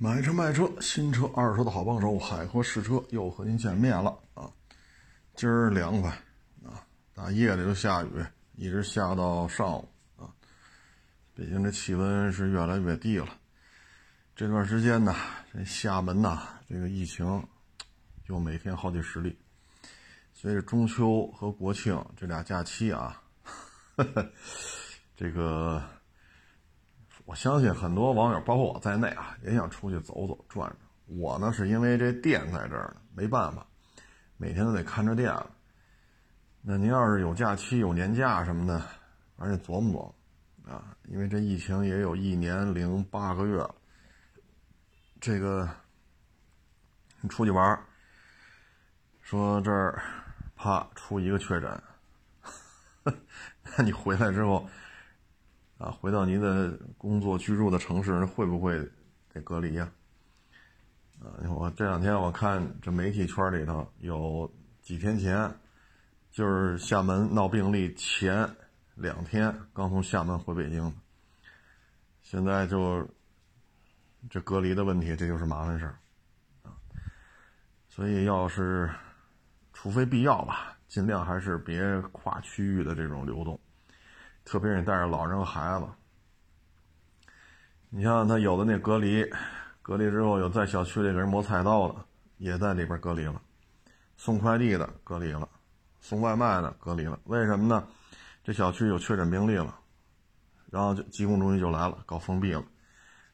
买车卖车，新车二手车的好帮手，海阔试车又和您见面了啊！今儿凉快啊，大夜里就下雨，一直下到上午啊。北京这气温是越来越低了。这段时间呢，这厦门呐，这个疫情又每天好几十例。随着中秋和国庆这俩假期啊，这个。我相信很多网友，包括我在内啊，也想出去走走转转。我呢，是因为这店在这儿呢，没办法，每天都得看着店。那您要是有假期、有年假什么的，而且琢磨琢磨啊，因为这疫情也有一年零八个月了。这个你出去玩说这儿啪出一个确诊，那你回来之后。啊，回到您的工作居住的城市，会不会得隔离呀？啊，我这两天我看这媒体圈里头有几天前，就是厦门闹病例前两天刚从厦门回北京，现在就这隔离的问题，这就是麻烦事儿啊。所以要是除非必要吧，尽量还是别跨区域的这种流动。特别是你带着老人和孩子，你像他有的那隔离，隔离之后有在小区里给人磨菜刀的，也在里边隔离了；送快递的隔离了，送外卖的隔离了。为什么呢？这小区有确诊病例了，然后就疾控中心就来了，搞封闭了。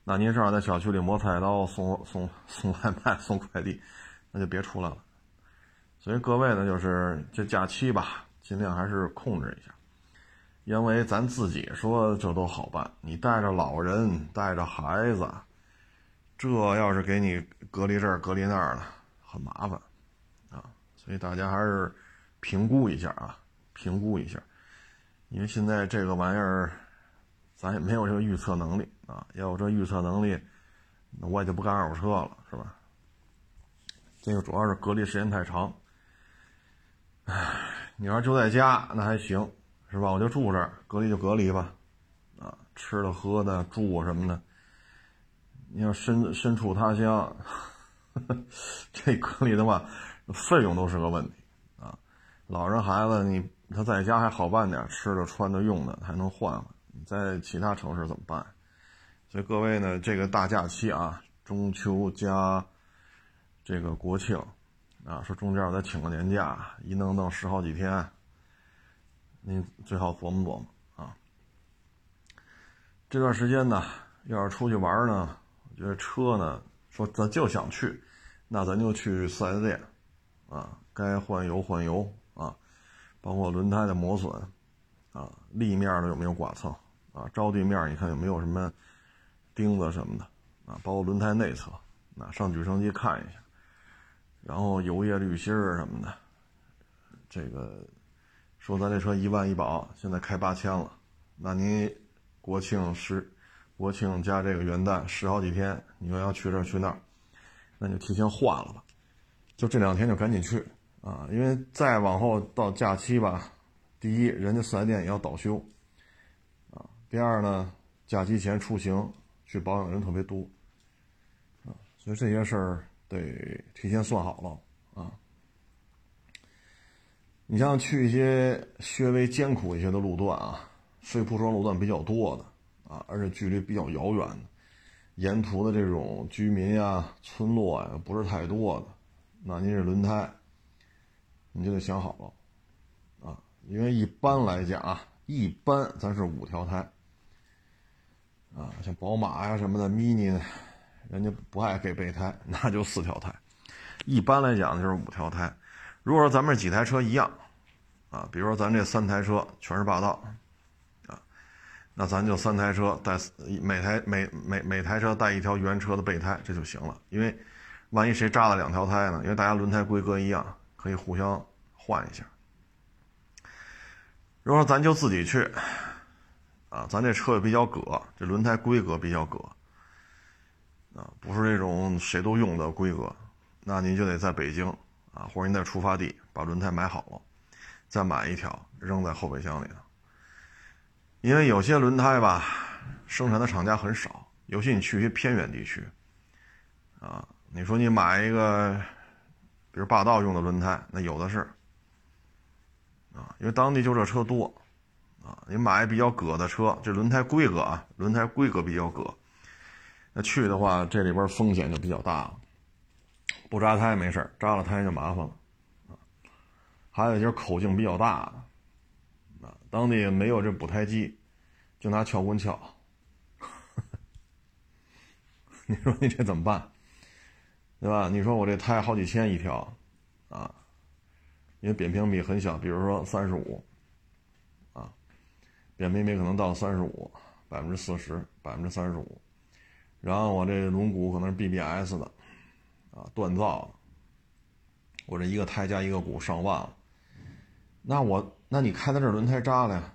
那您正好在小区里磨菜刀、送送送外卖、送快递，那就别出来了。所以各位呢，就是这假期吧，尽量还是控制一下。因为咱自己说这都好办，你带着老人带着孩子，这要是给你隔离这儿隔离那儿的，很麻烦啊。所以大家还是评估一下啊，评估一下。因为现在这个玩意儿，咱也没有这个预测能力啊。要有这预测能力，那我也就不干二手车了，是吧？这个主要是隔离时间太长。唉，你要就在家那还行。是吧？我就住这儿，隔离就隔离吧，啊，吃的喝的住什么的。你要身身处他乡，这隔离的话，费用都是个问题啊。老人孩子，你他在家还好办点，吃的穿的用的还能换换。你在其他城市怎么办？所以各位呢，这个大假期啊，中秋加这个国庆啊，说中间我再请个年假，一弄弄十好几天。您最好琢磨琢磨啊！这段时间呢，要是出去玩呢，我觉得车呢，说咱就想去，那咱就去四 S 店啊，该换油换油啊，包括轮胎的磨损啊，立面的有没有剐蹭啊，着地面你看有没有什么钉子什么的啊，包括轮胎内侧，那上举升机看一下，然后油液滤芯什么的，这个。说咱这车一万一保，现在开八千了，那您国庆十，国庆加这个元旦十好几天，你又要去这去那儿，那就提前换了吧，就这两天就赶紧去啊，因为再往后到假期吧，第一，人家四 S 店也要倒休，啊，第二呢，假期前出行去保养人特别多，啊，所以这些事儿得提前算好了。你像去一些稍微艰苦一些的路段啊，非铺装路段比较多的啊，而且距离比较遥远，沿途的这种居民呀、村落呀不是太多的，那您这轮胎，你就得想好了啊，因为一般来讲啊，一般咱是五条胎啊，像宝马呀什么的 Mini，人家不爱给备胎，那就四条胎，一般来讲就是五条胎。如果说咱们几台车一样，啊，比如说咱这三台车全是霸道，啊，那咱就三台车带每台每每每台车带一条原车的备胎，这就行了。因为万一谁扎了两条胎呢？因为大家轮胎规格一样，可以互相换一下。如果说咱就自己去，啊，咱这车也比较葛，这轮胎规格比较葛，啊，不是这种谁都用的规格，那您就得在北京。啊，或者你在出发地把轮胎买好了，再买一条扔在后备箱里头。因为有些轮胎吧，生产的厂家很少，尤其你去一些偏远地区，啊，你说你买一个，比如霸道用的轮胎，那有的是，啊，因为当地就这车多，啊，你买比较葛的车，这轮胎规格啊，轮胎规格比较葛，那去的话，这里边风险就比较大了。不扎胎没事扎了胎就麻烦了，还有就是口径比较大的，啊，当地没有这补胎机，就拿撬棍撬。你说你这怎么办？对吧？你说我这胎好几千一条，啊，因为扁平比很小，比如说三十五，啊，扁平比可能到三十五，百分之四十，百分之三十五，然后我这轮毂可能是 BBS 的，啊，锻造，我这一个胎加一个鼓上万了，那我那你开到这轮胎扎了呀？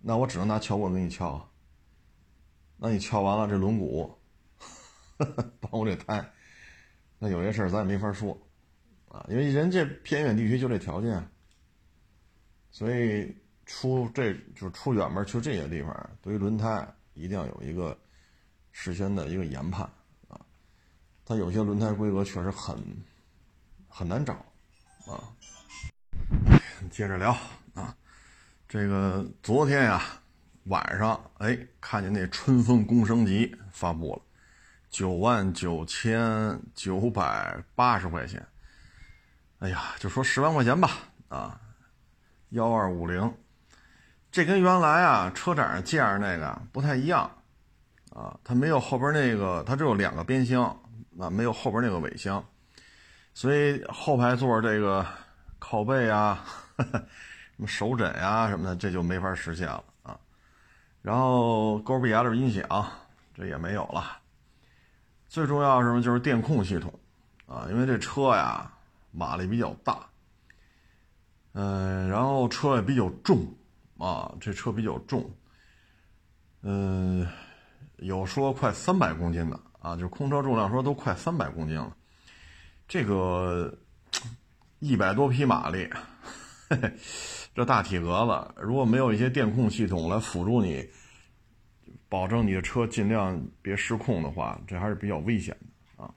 那我只能拿撬棍给你撬，那你撬完了这轮毂。帮我这胎，那有些事儿咱也没法说，啊，因为人家偏远地区就这条件，所以出这就是出远门去这些地方，对于轮胎一定要有一个事先的一个研判啊。它有些轮胎规格确实很很难找啊。接着聊啊，这个昨天呀晚上哎看见那春风工升级发布了。九万九千九百八十块钱，哎呀，就说十万块钱吧，啊，幺二五零，这跟原来啊车展上见着那个不太一样，啊，它没有后边那个，它只有两个边箱，啊，没有后边那个尾箱，所以后排座这个靠背啊，什么手枕呀什么的，这就没法实现了啊。然后勾比 L 音响这也没有了。最重要什么？就是电控系统，啊，因为这车呀马力比较大，嗯，然后车也比较重，啊，这车比较重，嗯，有说快三百公斤的啊，就空车重量说都快三百公斤了，这个一百多匹马力，这大体格子如果没有一些电控系统来辅助你。保证你的车尽量别失控的话，这还是比较危险的啊。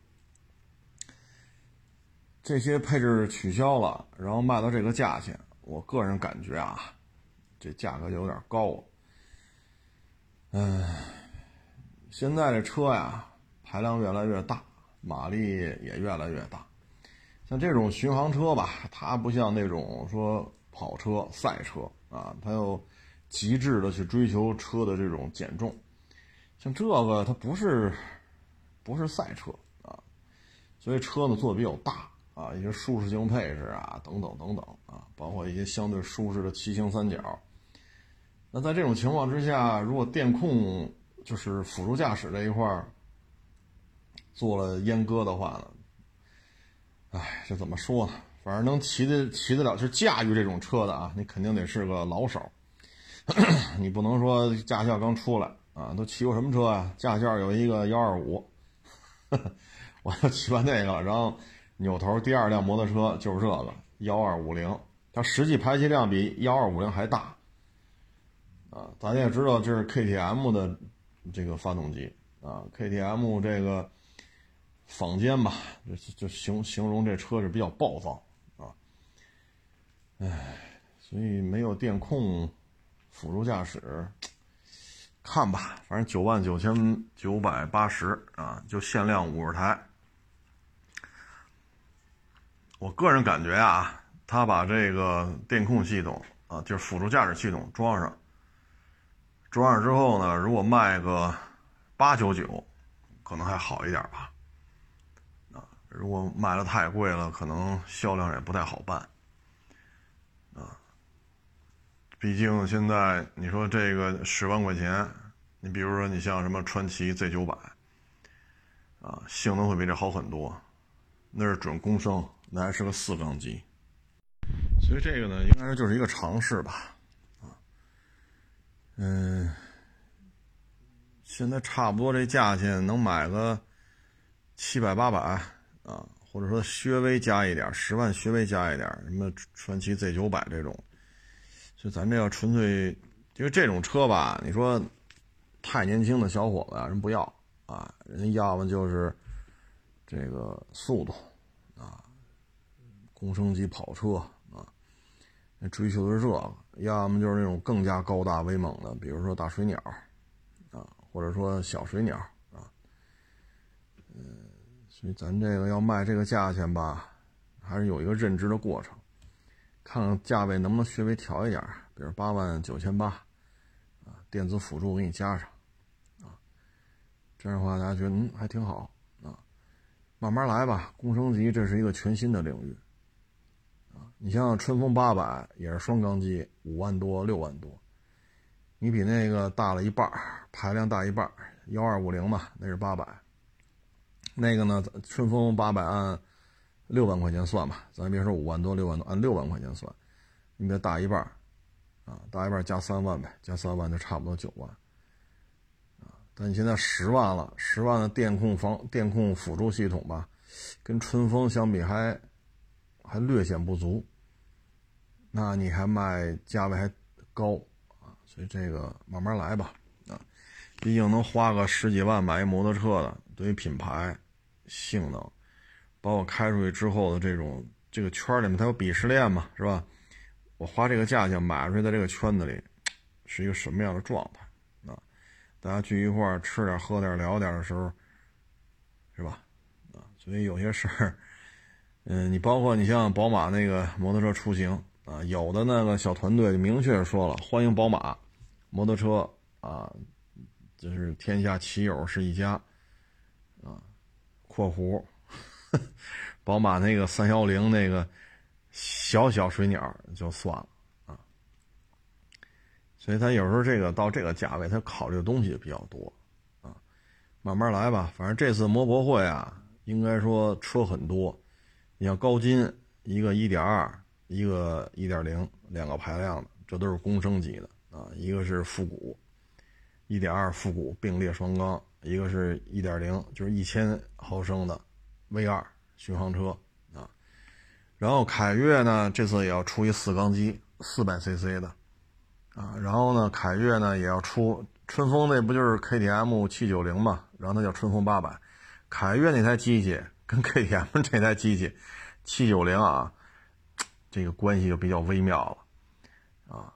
这些配置取消了，然后卖到这个价钱，我个人感觉啊，这价格就有点高了。嗯，现在这车呀，排量越来越大，马力也越来越大。像这种巡航车吧，它不像那种说跑车、赛车啊，它要。极致的去追求车的这种减重，像这个它不是，不是赛车啊，所以车呢做的比较大啊，一些舒适性配置啊等等等等啊，包括一些相对舒适的骑行三角。那在这种情况之下，如果电控就是辅助驾驶这一块做了阉割的话呢，哎，这怎么说呢？反正能骑的骑得了，就驾驭这种车的啊，你肯定得是个老手。你不能说驾校刚出来啊，都骑过什么车啊？驾校有一个幺二五，我就骑完那个，然后扭头第二辆摩托车就是这个幺二五零，它实际排气量比幺二五零还大啊！咱也知道这是 KTM 的这个发动机啊，KTM 这个坊间吧，就就形形容这车是比较暴躁啊，唉，所以没有电控。辅助驾驶，看吧，反正九万九千九百八十啊，就限量五十台。我个人感觉啊，他把这个电控系统啊，就是辅助驾驶系统装上，装上之后呢，如果卖个八九九，可能还好一点吧。如果卖的太贵了，可能销量也不太好办啊。毕竟现在你说这个十万块钱，你比如说你像什么传祺 Z 九百，啊，性能会比这好很多，那是准公升，那还是个四缸机，所以这个呢，应该说就是一个尝试吧，啊，嗯，现在差不多这价钱能买个七百八百啊，或者说稍微加一点，十万稍微加一点，什么传奇 Z 九百这种。就咱这要纯粹，因为这种车吧，你说太年轻的小伙子啊，人不要啊，人家要么就是这个速度啊，工升级跑车啊，追求的是这个，要么就是那种更加高大威猛的，比如说大水鸟啊，或者说小水鸟啊，嗯，所以咱这个要卖这个价钱吧，还是有一个认知的过程，看看价位能不能稍微调一点，比如八万九千八啊，电子辅助给你加上。啊这样的话，大家觉得嗯还挺好啊，慢慢来吧。工升级这是一个全新的领域啊。你像春风八百也是双缸机，五万多六万多，你比那个大了一半排量大一半幺二五零嘛，那是八百。那个呢，春风八百按六万块钱算吧，咱别说五万多六万多，按六万块钱算，你别大一半啊，大一半加三万呗，加三万就差不多九万。那你现在十万了，十万的电控防电控辅助系统吧，跟春风相比还还略显不足。那你还卖价位还高啊，所以这个慢慢来吧啊，毕竟能花个十几万买一摩托车的，对于品牌、性能，包括开出去之后的这种这个圈里面它有鄙视链嘛，是吧？我花这个价钱买出去，在这个圈子里是一个什么样的状态？啊大家聚一块儿吃点、喝点、聊点的时候，是吧？啊，所以有些事儿，嗯，你包括你像宝马那个摩托车出行啊，有的那个小团队就明确说了，欢迎宝马摩托车啊，就是天下骑友是一家。括弧，宝马那个三幺零那个小小水鸟就算了啊。所以他有时候这个到这个价位，他考虑的东西也比较多，啊，慢慢来吧。反正这次摩博会啊，应该说车很多。你像高金，一个1.2，一个1.0，两个排量的，这都是公升级的啊。一个是复古，1.2复古并列双缸，一个是1.0，就是一千毫升的 V2 巡航车啊。然后凯越呢，这次也要出一四缸机，400cc 的。啊，然后呢，凯越呢也要出春风，那不就是 KTM 七九零嘛？然后它叫春风八百，凯越那台机器跟 KTM 这台机器七九零啊，这个关系就比较微妙了啊。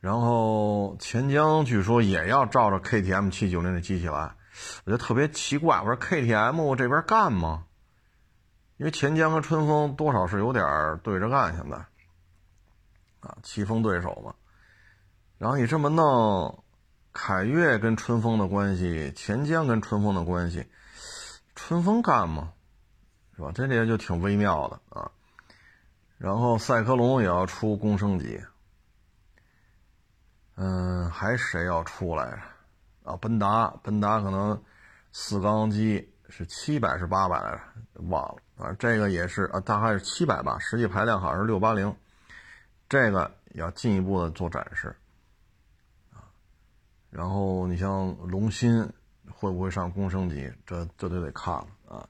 然后钱江据说也要照着 KTM 七九零的机器来，我就特别奇怪，我说 KTM 这边干吗？因为钱江和春风多少是有点对着干，现在啊，棋逢对手嘛。然后你这么弄，凯越跟春风的关系，钱江跟春风的关系，春风干吗？是吧？这里就挺微妙的啊。然后赛科龙也要出公升级，嗯，还谁要出来啊？奔达，奔达可能四缸机是七百是八百来着，忘了。反正这个也是啊，大概是七百吧，实际排量好像是六八零，这个要进一步的做展示。然后你像龙芯会不会上公升级？这这都得看了啊，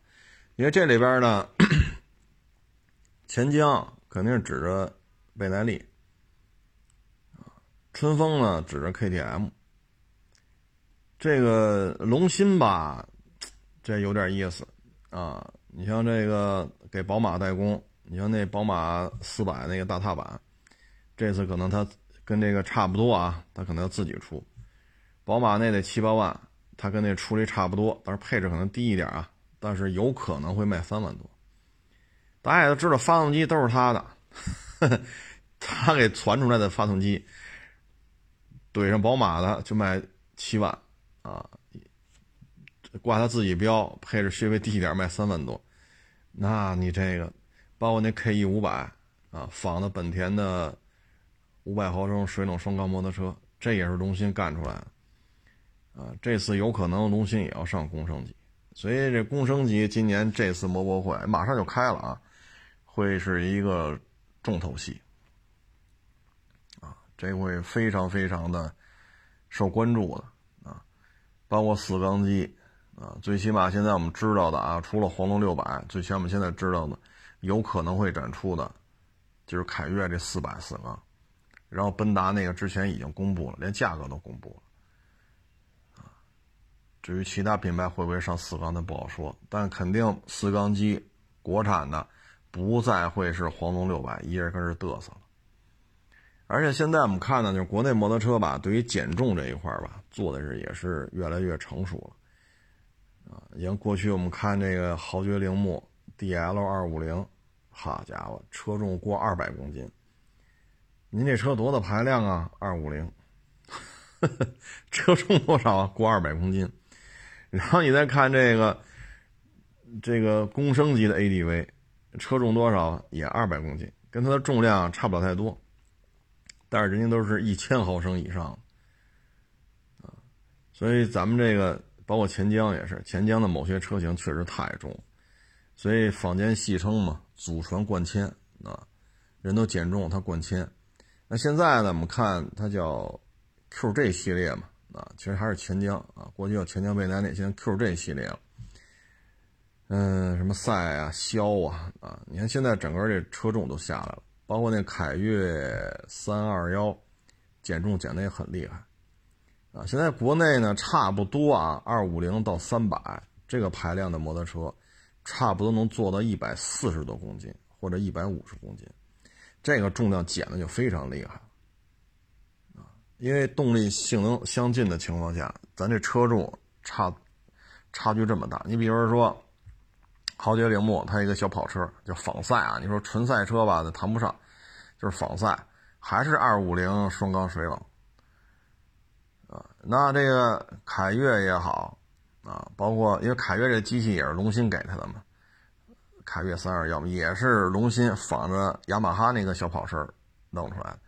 因为这里边呢，钱江肯定指着倍耐力，春风呢指着 KTM。这个龙芯吧，这有点意思啊。你像这个给宝马代工，你像那宝马四百那个大踏板，这次可能它跟这个差不多啊，它可能要自己出。宝马那得七八万，它跟那出的差不多，但是配置可能低一点啊，但是有可能会卖三万多。大家也都知道，发动机都是他的，他给传出来的发动机，怼上宝马的就卖七万啊，挂他自己标，配置稍微低一点卖三万多。那你这个，包括那 K E 五百啊，仿的本田的五百毫升水冷双缸摩托车，这也是龙芯干出来的。啊，这次有可能龙芯也要上工升级，所以这工升级今年这次摩博会马上就开了啊，会是一个重头戏啊，这会非常非常的受关注的，包括四缸机啊，最起码现在我们知道的啊，除了黄龙六百，最起码我们现在知道的有可能会展出的，就是凯越这四百四缸，然后奔达那个之前已经公布了，连价格都公布了。至于其他品牌会不会上四缸，那不好说。但肯定四缸机国产的不再会是黄龙六百，一人跟这嘚瑟了。而且现在我们看呢，就是国内摩托车吧，对于减重这一块吧，做的是也是越来越成熟了。啊，像过去我们看这个豪爵铃木 DL 二五零，好家伙，车重过二百公斤。您这车多大排量啊？二五零，车重多少？过二百公斤。然后你再看这个，这个公升级的 ADV，车重多少？也二百公斤，跟它的重量差不了太多。但是人家都是一千毫升以上，啊，所以咱们这个包括钱江也是，钱江的某些车型确实太重，所以坊间戏称嘛，祖传贯铅啊，人都减重，它贯铅。那现在呢？我们看它叫 QJ 系列嘛，啊，其实还是钱江啊。过去叫钱江蔚来，那现在 QJ 系列了。嗯，什么赛啊、肖啊，啊，你看现在整个这车重都下来了，包括那凯越三二幺，减重减的也很厉害，啊，现在国内呢差不多啊，二五零到三百这个排量的摩托车，差不多能做到一百四十多公斤或者一百五十公斤。这个重量减的就非常厉害，啊，因为动力性能相近的情况下，咱这车重差差距这么大。你比如说，豪爵铃木它一个小跑车叫仿赛啊，你说纯赛车吧，它谈不上，就是仿赛，还是二五零双缸水冷，啊，那这个凯越也好，啊，包括因为凯越这机器也是龙芯给它的嘛。凯越三二幺也是龙芯仿着雅马哈那个小跑车弄出来的。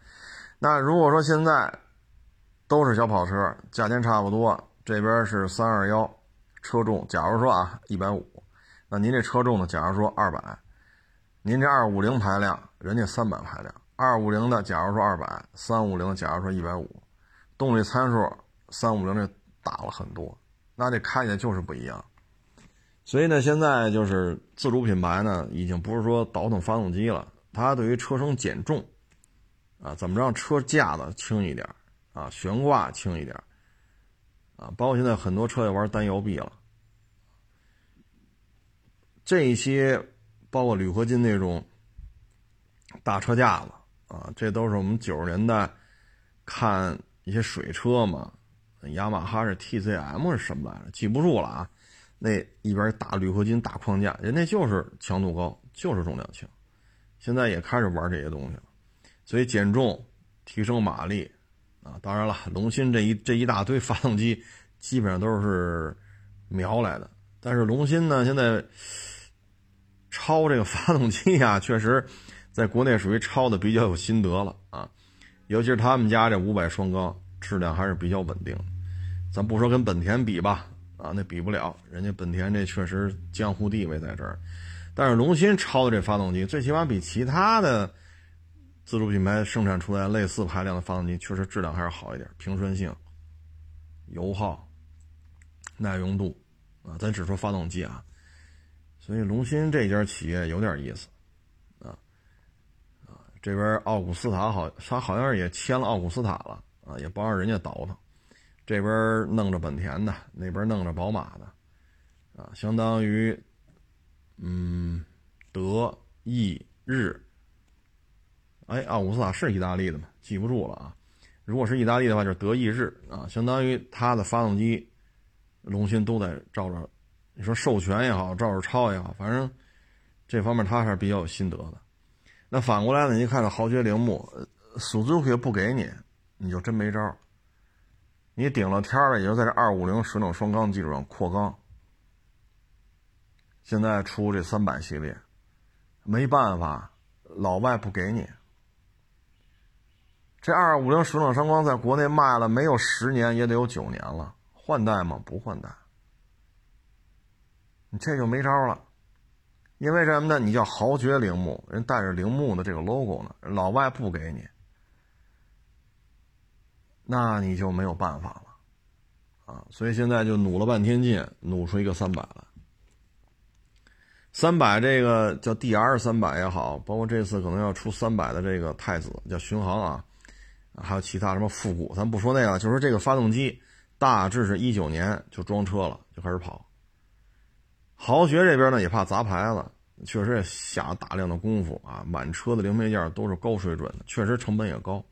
那如果说现在都是小跑车，价钱差不多，这边是三二幺，车重假如说啊一百五，那您这车重呢？假如说二百，您这二五零排量，人家三百排量，二五零的假如说二百，三五零假如说一百五，动力参数三五零这大了很多，那这开起来就是不一样。所以呢，现在就是自主品牌呢，已经不是说倒腾发动机了，它对于车身减重，啊，怎么让车架子轻一点，啊，悬挂轻一点，啊，包括现在很多车也玩单摇臂了，这些包括铝合金那种大车架子，啊，这都是我们九十年代看一些水车嘛，雅马哈是 TCM 是什么来着？记不住了啊。那一边大铝合金大框架，人家就是强度高，就是重量轻。现在也开始玩这些东西了，所以减重、提升马力啊。当然了，龙芯这一 这一大堆发动机基本上都是瞄来的。但是龙芯呢，现在超这个发动机啊，确实在国内属于超的比较有心得了啊。尤其是他们家这五百双缸，质量还是比较稳定。咱不说跟本田比吧。啊，那比不了，人家本田这确实江湖地位在这儿，但是龙芯超的这发动机，最起码比其他的自主品牌生产出来类似排量的发动机，确实质量还是好一点，平顺性、油耗、耐用度啊，咱只说发动机啊，所以龙芯这家企业有点意思啊啊，这边奥古斯塔好，他好像也签了奥古斯塔了啊，也帮着人家倒腾。这边弄着本田的，那边弄着宝马的，啊，相当于，嗯，德意日，哎，奥古斯塔是意大利的吗？记不住了啊。如果是意大利的话，就是德意日啊，相当于它的发动机，龙芯都在照着，你说授权也好，照着抄也好，反正这方面他还是比较有心得的。那反过来呢，你看看豪爵铃木，速度可不给你，你就真没招。你顶了天了，也就在这二五零水冷双缸基础上扩缸。现在出这三百系列，没办法，老外不给你。这二五零水冷双缸在国内卖了没有十年，也得有九年了，换代吗？不换代。你这就没招了，因为什么呢？你叫豪爵铃木，人带着铃木的这个 logo 呢，老外不给你。那你就没有办法了，啊，所以现在就努了半天劲，努出一个三百来。三百这个叫 DR 三百也好，包括这次可能要出三百的这个太子叫巡航啊，还有其他什么复古，咱不说那个，就说这个发动机大致是一九年就装车了，就开始跑。豪爵这边呢也怕砸牌子，确实也下了大量的功夫啊，满车的零配件都是高水准的，确实成本也高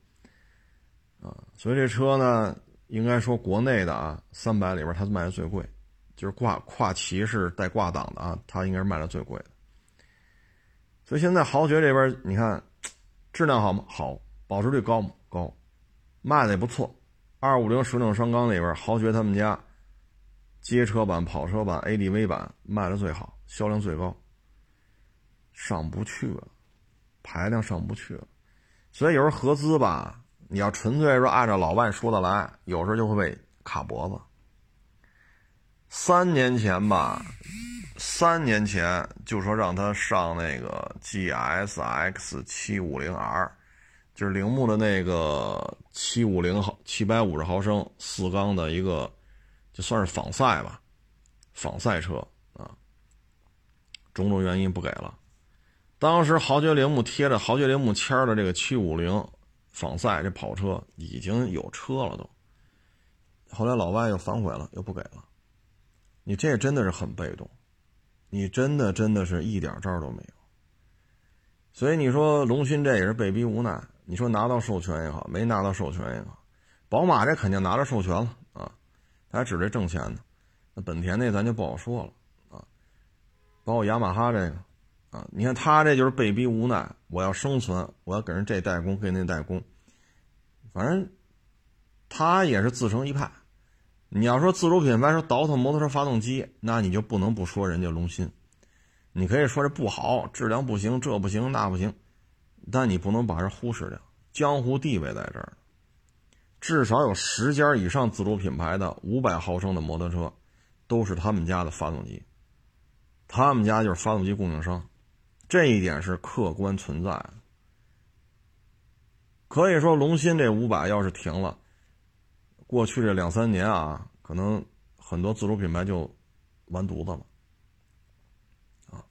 啊。所以这车呢，应该说国内的啊，三百里边它卖的最贵，就是挂跨骑式带挂档的啊，它应该是卖的最贵的。所以现在豪爵这边你看，质量好吗？好，保值率高吗？高，卖的也不错。二五零水冷双缸里边，豪爵他们家街车版、跑车版、ADV 版卖的最好，销量最高。上不去了，排量上不去了。所以有时候合资吧，你要纯粹说按照老外说的来，有时候就会被卡脖子。三年前吧。三年前就说让他上那个 GSX 七五零 R，就是铃木的那个七五零毫七百五十毫升四缸的一个，就算是仿赛吧，仿赛车啊。种种原因不给了。当时豪爵铃木贴着豪爵铃木签的这个七五零仿赛这跑车已经有车了都，后来老外又反悔了，又不给了。你这真的是很被动。你真的真的是一点招都没有，所以你说龙鑫这也是被逼无奈。你说拿到授权也好，没拿到授权也好，宝马这肯定拿着授权了，还指着挣钱呢。那本田那咱就不好说了啊，包括雅马哈这个啊，你看他这就是被逼无奈，我要生存，我要给人这代工，给那代工，反正他也是自成一派。你要说自主品牌说倒腾摩托车发动机，那你就不能不说人家龙鑫。你可以说这不好，质量不行，这不行那不行，但你不能把人忽视掉，江湖地位在这儿。至少有十家以上自主品牌的五百毫升的摩托车，都是他们家的发动机，他们家就是发动机供应商，这一点是客观存在的。可以说龙鑫这五百要是停了。过去这两三年啊，可能很多自主品牌就完犊子了啊。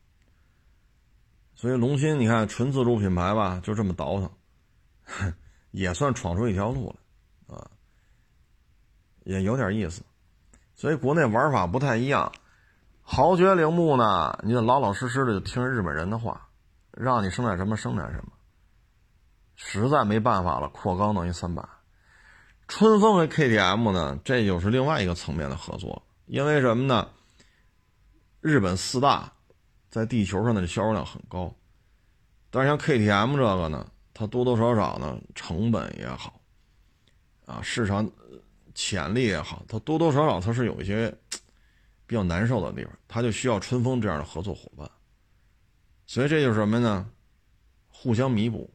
所以龙鑫，你看纯自主品牌吧，就这么倒腾，也算闯出一条路来啊，也有点意思。所以国内玩法不太一样。豪爵铃木呢，你得老老实实的就听日本人的话，让你生产什么生产什么。实在没办法了，扩缸等于三百。春风和 KTM 呢，这就是另外一个层面的合作。因为什么呢？日本四大在地球上的销售量很高，但是像 KTM 这个呢，它多多少少呢，成本也好，啊，市场潜力也好，它多多少少它是有一些比较难受的地方，它就需要春风这样的合作伙伴。所以这就是什么呢？互相弥补，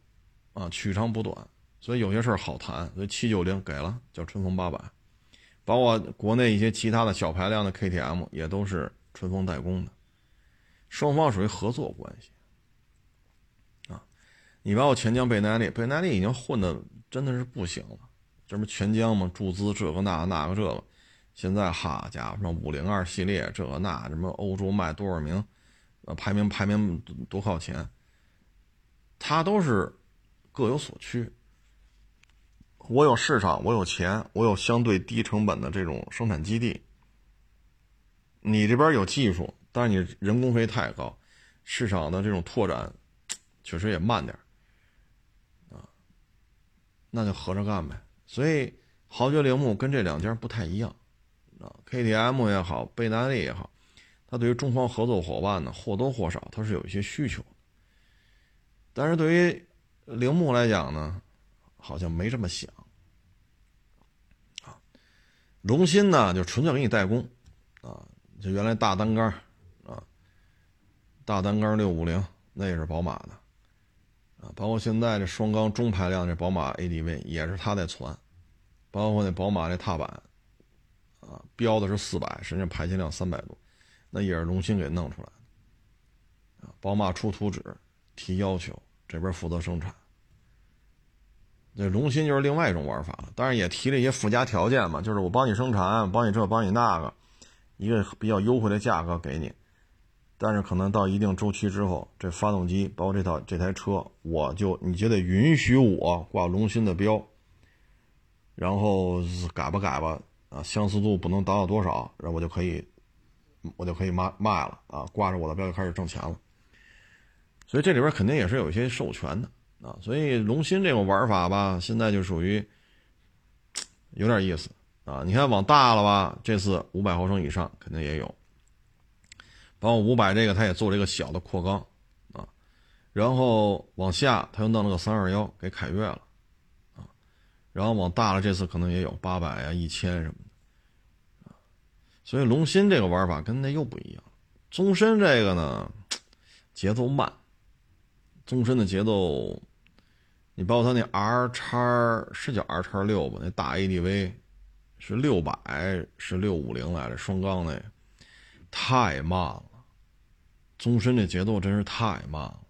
啊，取长补短。所以有些事儿好谈，所以七九零给了叫春风八百，包括国内一些其他的小排量的 KTM 也都是春风代工的，双方属于合作关系。啊，你包括钱江倍耐力，倍耐力已经混的真的是不行了，这不全江嘛，注资这个那那个这个，现在哈家伙什么五零二系列这个那什么欧洲卖多少名，呃排名排名多靠前，它都是各有所趋。我有市场，我有钱，我有相对低成本的这种生产基地。你这边有技术，但是你人工费太高，市场的这种拓展确实也慢点啊。那就合着干呗。所以豪爵铃木跟这两家不太一样啊，KTM 也好，倍耐力也好，它对于中方合作伙伴呢，或多或少它是有一些需求。但是对于铃木来讲呢？好像没这么想，啊，龙鑫呢就纯粹给你代工，啊，就原来大单缸啊，大单缸六五零那也是宝马的，包括现在这双缸中排量这宝马 ADV 也是他在传，包括那宝马那踏板，啊，标的是四百，实际上排气量三百多，那也是龙鑫给弄出来的，啊，宝马出图纸提要求，这边负责生产。那龙鑫就是另外一种玩法了，当然也提了一些附加条件嘛，就是我帮你生产，帮你这，帮你那个，一个比较优惠的价格给你，但是可能到一定周期之后，这发动机包括这套这台车，我就你就得允许我挂龙鑫的标，然后改吧改吧，啊，相似度不能达到多少，然后我就可以，我就可以卖卖了啊，挂着我的标就开始挣钱了。所以这里边肯定也是有一些授权的啊，所以龙芯这种玩法吧，现在就属于有点意思啊。你看往大了吧，这次五百毫升以上肯定也有，包括五百这个，它也做了一个小的扩缸啊，然后往下他又弄了个三二幺给凯越了啊，然后往大了这次可能也有八百呀、一千什么的啊，所以龙芯这个玩法跟那又不一样，宗申这个呢节奏慢。宗申的节奏，你包括它那 R 叉是叫 R 叉六吧？那大 ADV 是六百是六五零来着，双缸那太慢了。宗申这节奏真是太慢了。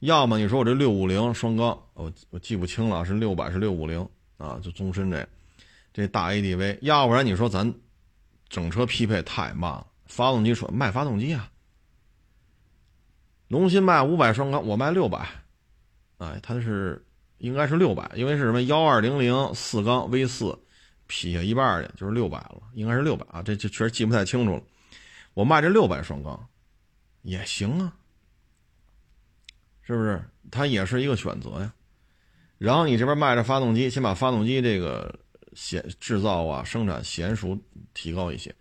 要么你说我这六五零双缸，我我记不清了，是六百是六五零啊？就宗申这这大 ADV，要不然你说咱整车匹配太慢了。发动机说卖发动机啊。龙芯卖五百双缸，我卖六百，哎，它是应该是六百，因为是什么幺二零零四缸 V 四劈下一半去，就是六百了，应该是六百啊，这这确实记不太清楚了。我卖这六百双缸也行啊，是不是？它也是一个选择呀。然后你这边卖着发动机，先把发动机这个娴制造啊、生产娴熟提高一些。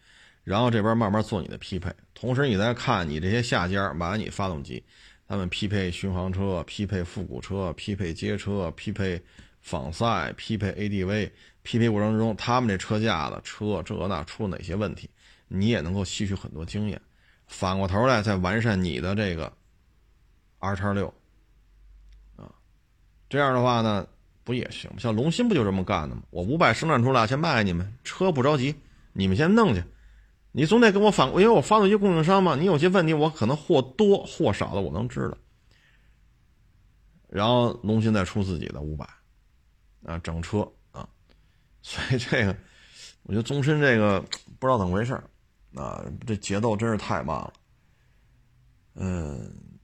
然后这边慢慢做你的匹配，同时你再看你这些下家买你发动机，他们匹配巡航车、匹配复古车、匹配街车、匹配仿赛、匹配 ADV，匹配过程中，他们这车架的车这那出了哪些问题，你也能够吸取很多经验，反过头来再完善你的这个 R 叉六啊，这样的话呢，不也行？像龙芯不就这么干的吗？我五百生产出来先卖给你们，车不着急，你们先弄去。你总得跟我反，因为我发动机供应商嘛，你有些问题我可能或多或少的我能知道。然后龙芯再出自己的五百，啊，整车啊，所以这个我觉得宗申这个不知道怎么回事啊，这节奏真是太慢了。嗯，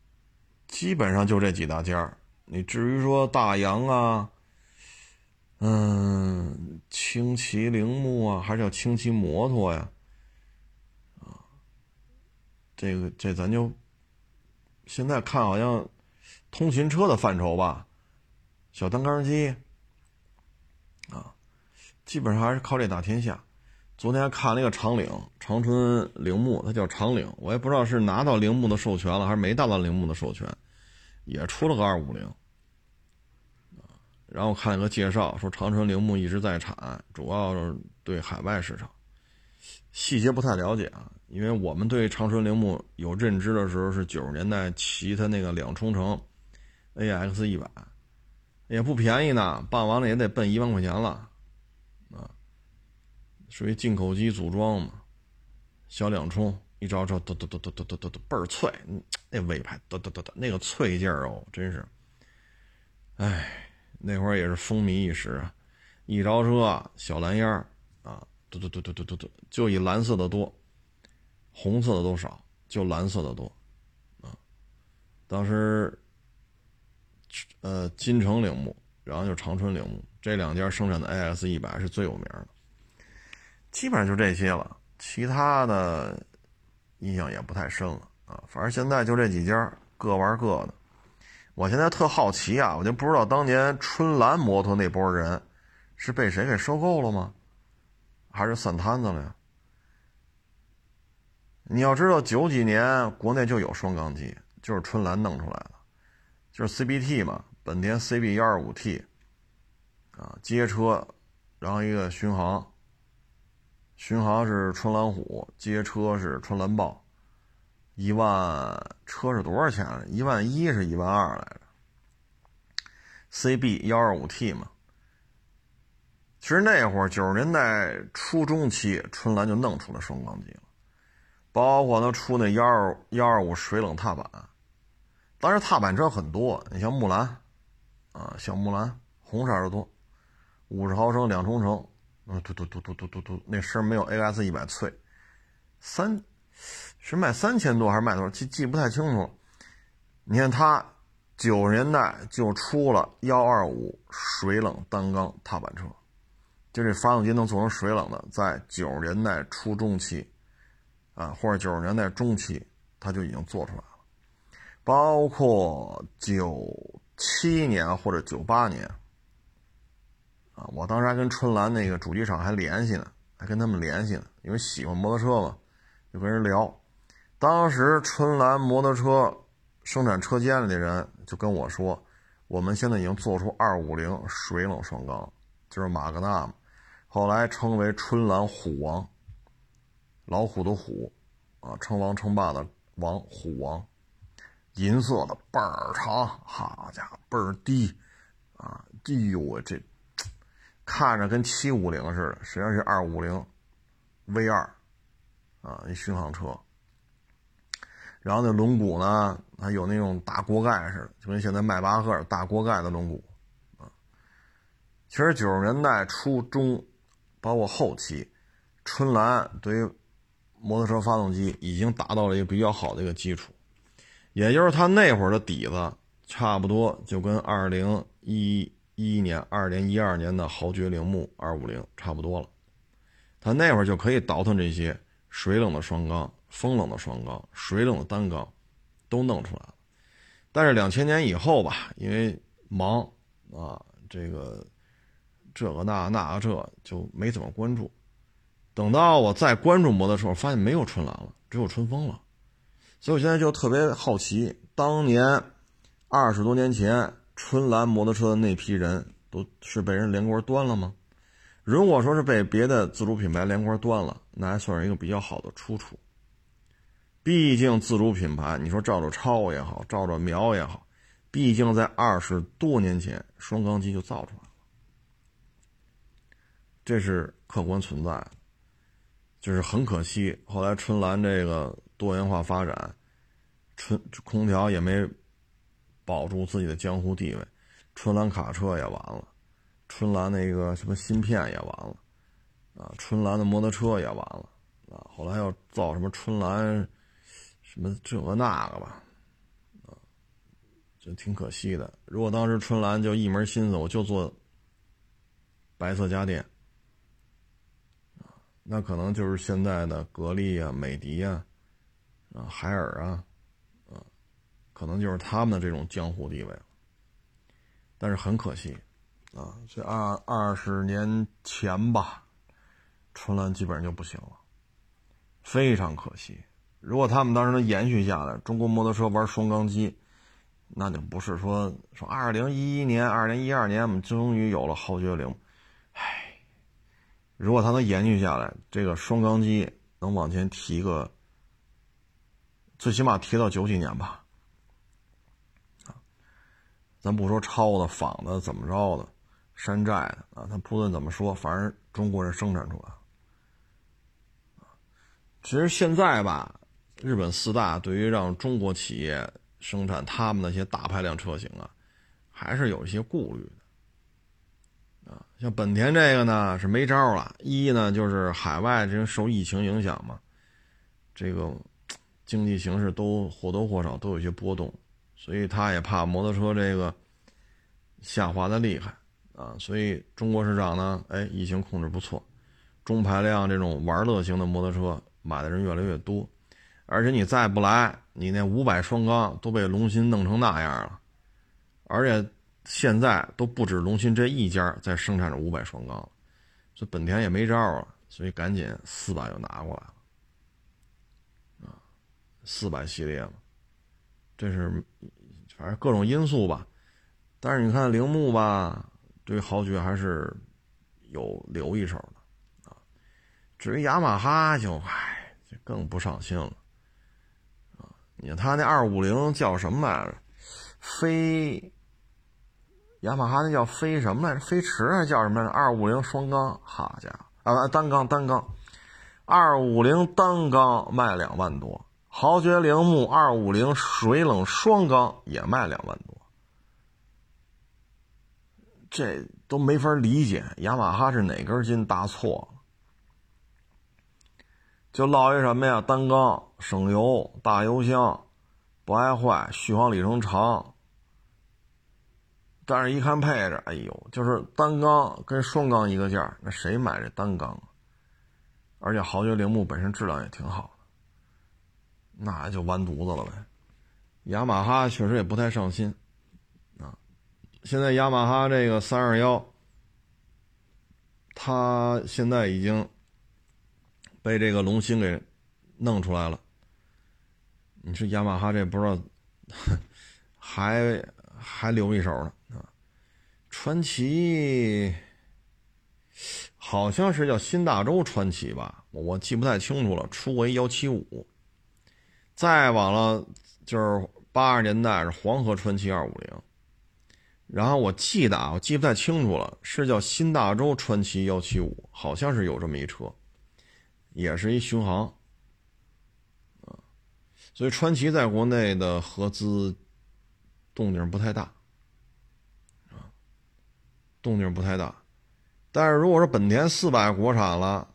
基本上就这几大家你至于说大洋啊，嗯，轻骑铃木啊，还是叫轻骑摩托呀？啊这个这咱就现在看好像通勤车的范畴吧，小单缸机啊，基本上还是靠这打天下。昨天看了一个长岭长春铃木，它叫长岭，我也不知道是拿到铃木的授权了还是没拿到铃木的授权，也出了个二五零。然后看一个介绍说长春铃木一直在产，主要是对海外市场，细节不太了解啊。因为我们对长春铃木有认知的时候是九十年代骑它那个两冲程，AX 一百，也不便宜呢，办完了也得奔一万块钱了，属于进口机组装嘛，小两冲一着车，嘟嘟嘟嘟嘟嘟嘟嘟倍儿脆，那尾排嘟嘟嘟嘟那个脆劲儿哦，真是，哎，那会儿也是风靡一时啊，一着车小蓝烟儿啊，嘟嘟嘟嘟嘟嘟嘟，就以蓝色的多。红色的都少，就蓝色的多，啊，当时，呃，金城铃木，然后就长春铃木这两家生产的 A S 一百是最有名的，基本上就这些了，其他的印象也不太深了啊。反正现在就这几家，各玩各的。我现在特好奇啊，我就不知道当年春兰摩托那波人是被谁给收购了吗？还是散摊子了呀？你要知道，九几年国内就有双缸机，就是春兰弄出来的，就是 CBT 嘛，本田 CB 幺二五 T，啊，街车，然后一个巡航，巡航是春兰虎，街车是春兰豹，一万车是多少钱？一万一是一万二来着，CB 幺二五 T 嘛。其实那会儿九十年代初中期，春兰就弄出了双缸机了。包括他出那幺二幺二五水冷踏板，当时踏板车很多，你像木兰，啊，小木兰红色的多，五十毫升两冲程，嗯，嘟嘟嘟嘟嘟嘟嘟，那声没有 AS 一百脆，三是卖三千多还是卖多少？记记不太清楚。你看他九十年代就出了幺二五水冷单缸踏板车，就这发动机能做成水冷的，在九十年代初中期，啊，或者九十年代中期，它就已经做出来了。包括九七年或者九八年，啊，我当时还跟春兰那个主机厂还联系呢，还跟他们联系呢，因为喜欢摩托车嘛，就跟人聊。当时春兰摩托车生产车间里的人就跟我说，我们现在已经做出二五零水冷双缸，就是马格纳嘛，后来称为春兰虎王，老虎的虎，啊，称王称霸的王虎王。银色的倍儿长，好家伙，倍儿低，啊，哎呦我这看着跟七五零似的，实际上是二五零 V 二，啊，一巡航车。然后那轮毂呢，还有那种大锅盖似的，就跟现在迈巴赫大锅盖的轮毂，啊。其实九十年代初中，包括后期，春兰对于摩托车发动机已经达到了一个比较好的一个基础。也就是他那会儿的底子，差不多就跟二零一一一年、二零一二年的豪爵铃木二五零差不多了。他那会儿就可以倒腾这些水冷的双缸、风冷的双缸、水冷的单缸，都弄出来了。但是两千年以后吧，因为忙啊，这个这个那那个这就没怎么关注。等到我再关注摩托车，发现没有春兰了，只有春风了。所以我现在就特别好奇，当年二十多年前春兰摩托车的那批人都是被人连锅端了吗？如果说是被别的自主品牌连锅端了，那还算是一个比较好的出处。毕竟自主品牌，你说照着抄也好，照着瞄也好，毕竟在二十多年前双缸机就造出来了，这是客观存在。就是很可惜，后来春兰这个。多元化发展，春空调也没保住自己的江湖地位，春兰卡车也完了，春兰那个什么芯片也完了，啊，春兰的摩托车也完了，啊，后来要造什么春兰，什么这个那个吧，啊，就挺可惜的。如果当时春兰就一门心思，我就做白色家电，那可能就是现在的格力啊、美的啊。啊，海尔，啊，可能就是他们的这种江湖地位但是很可惜，啊，这二二十年前吧，春兰基本上就不行了，非常可惜。如果他们当时能延续下来，中国摩托车玩双缸机，那就不是说说二零一一年、二零一二年我们终于有了豪爵零，唉，如果他能延续下来，这个双缸机能往前提个。最起码提到九几年吧，咱不说抄的、仿的、怎么着的、山寨的啊，他不论怎么说，反正中国人生产出来。其实现在吧，日本四大对于让中国企业生产他们那些大排量车型啊，还是有一些顾虑的。啊，像本田这个呢是没招了，一呢就是海外这受疫情影响嘛，这个。经济形势都或多或少都有些波动，所以他也怕摩托车这个下滑的厉害啊，所以中国市场呢，哎，疫情控制不错，中排量这种玩乐型的摩托车买的人越来越多，而且你再不来，你那五百双缸都被龙芯弄成那样了，而且现在都不止龙芯这一家在生产着五百双缸，所以本田也没招了，所以赶紧四百就拿过来了啊。四百系列嘛，这是反正各种因素吧。但是你看铃木吧，对豪爵还是有留一手的啊。至于雅马哈就唉，就更不上心了啊。你看他那二五零叫什么来着？飞雅马哈那叫飞什么来着？飞驰还叫什么来着？二五零双缸，好家伙啊，单缸单缸，二五零单缸卖两万多。豪爵铃木二五零水冷双缸也卖两万多，这都没法理解，雅马哈是哪根筋搭错了？就落一什么呀？单缸省油、大油箱，不爱坏，续航里程长，但是一看配置，哎呦，就是单缸跟双缸一个价，那谁买这单缸啊？而且豪爵铃木本身质量也挺好，那就完犊子了呗。雅马哈确实也不太上心啊。现在雅马哈这个三二幺，它现在已经被这个龙芯给弄出来了。你说雅马哈这不知道还还留一手呢啊？传奇。好像是叫新大洲传奇吧，我记不太清楚了。出过一幺七五，再往了就是八十年代是黄河传奇二五零，然后我记得啊，我记不太清楚了，是叫新大洲传奇幺七五，好像是有这么一车，也是一巡航啊。所以传奇在国内的合资动静不太大啊，动静不太大。但是如果说本田四百国产了，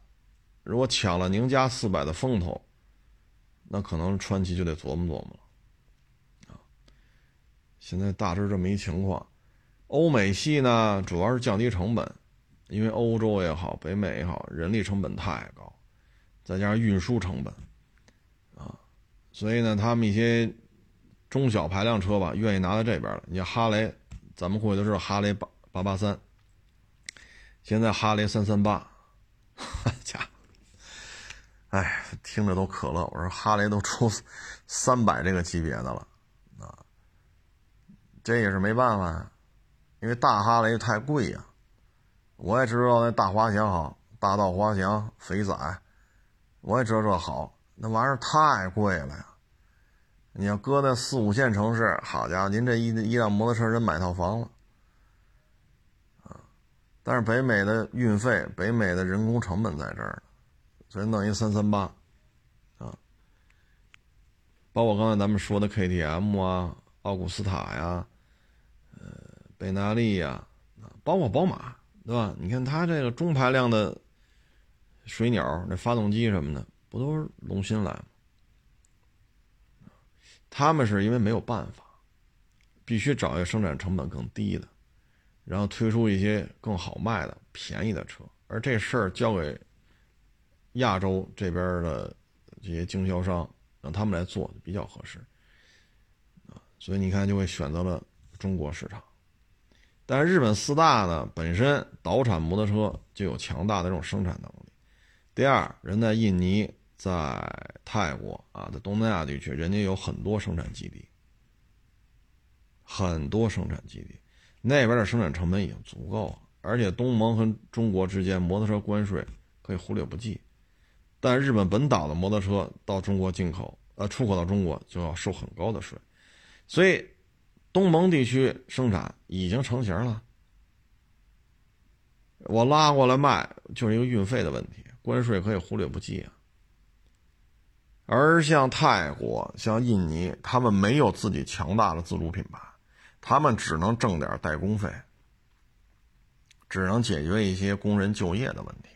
如果抢了宁家四百的风头，那可能川崎就得琢磨琢磨了，啊，现在大致这么一情况。欧美系呢，主要是降低成本，因为欧洲也好，北美也好，人力成本太高，再加上运输成本，啊，所以呢，他们一些中小排量车吧，愿意拿到这边了。你像哈雷，咱们过去都知道哈雷八八八三。现在哈雷三三八，哈家伙，哎，听着都可乐。我说哈雷都出三百这个级别的了，啊，这也是没办法呀，因为大哈雷太贵呀。我也知道那大滑翔好，大道滑翔、肥仔，我也知道这好，那玩意儿太贵了呀。你要搁在四五线城市，好家伙，您这一一辆摩托车人买套房了。但是北美的运费、北美的人工成本在这儿，所以弄一三三八，啊，包括刚才咱们说的 KTM 啊、奥古斯塔呀、呃、贝纳利呀，啊，包括宝马，对吧？你看它这个中排量的水鸟，那发动机什么的，不都是龙芯来吗？他们是因为没有办法，必须找一个生产成本更低的。然后推出一些更好卖的、便宜的车，而这事儿交给亚洲这边的这些经销商，让他们来做比较合适啊。所以你看，就会选择了中国市场。但是日本四大呢，本身岛产摩托车就有强大的这种生产能力。第二，人在印尼、在泰国啊，在东南亚地区，人家有很多生产基地，很多生产基地。那边的生产成本已经足够了，而且东盟和中国之间摩托车关税可以忽略不计，但日本本岛的摩托车到中国进口，呃，出口到中国就要收很高的税，所以东盟地区生产已经成型了，我拉过来卖就是一个运费的问题，关税可以忽略不计啊。而像泰国、像印尼，他们没有自己强大的自主品牌。他们只能挣点代工费，只能解决一些工人就业的问题，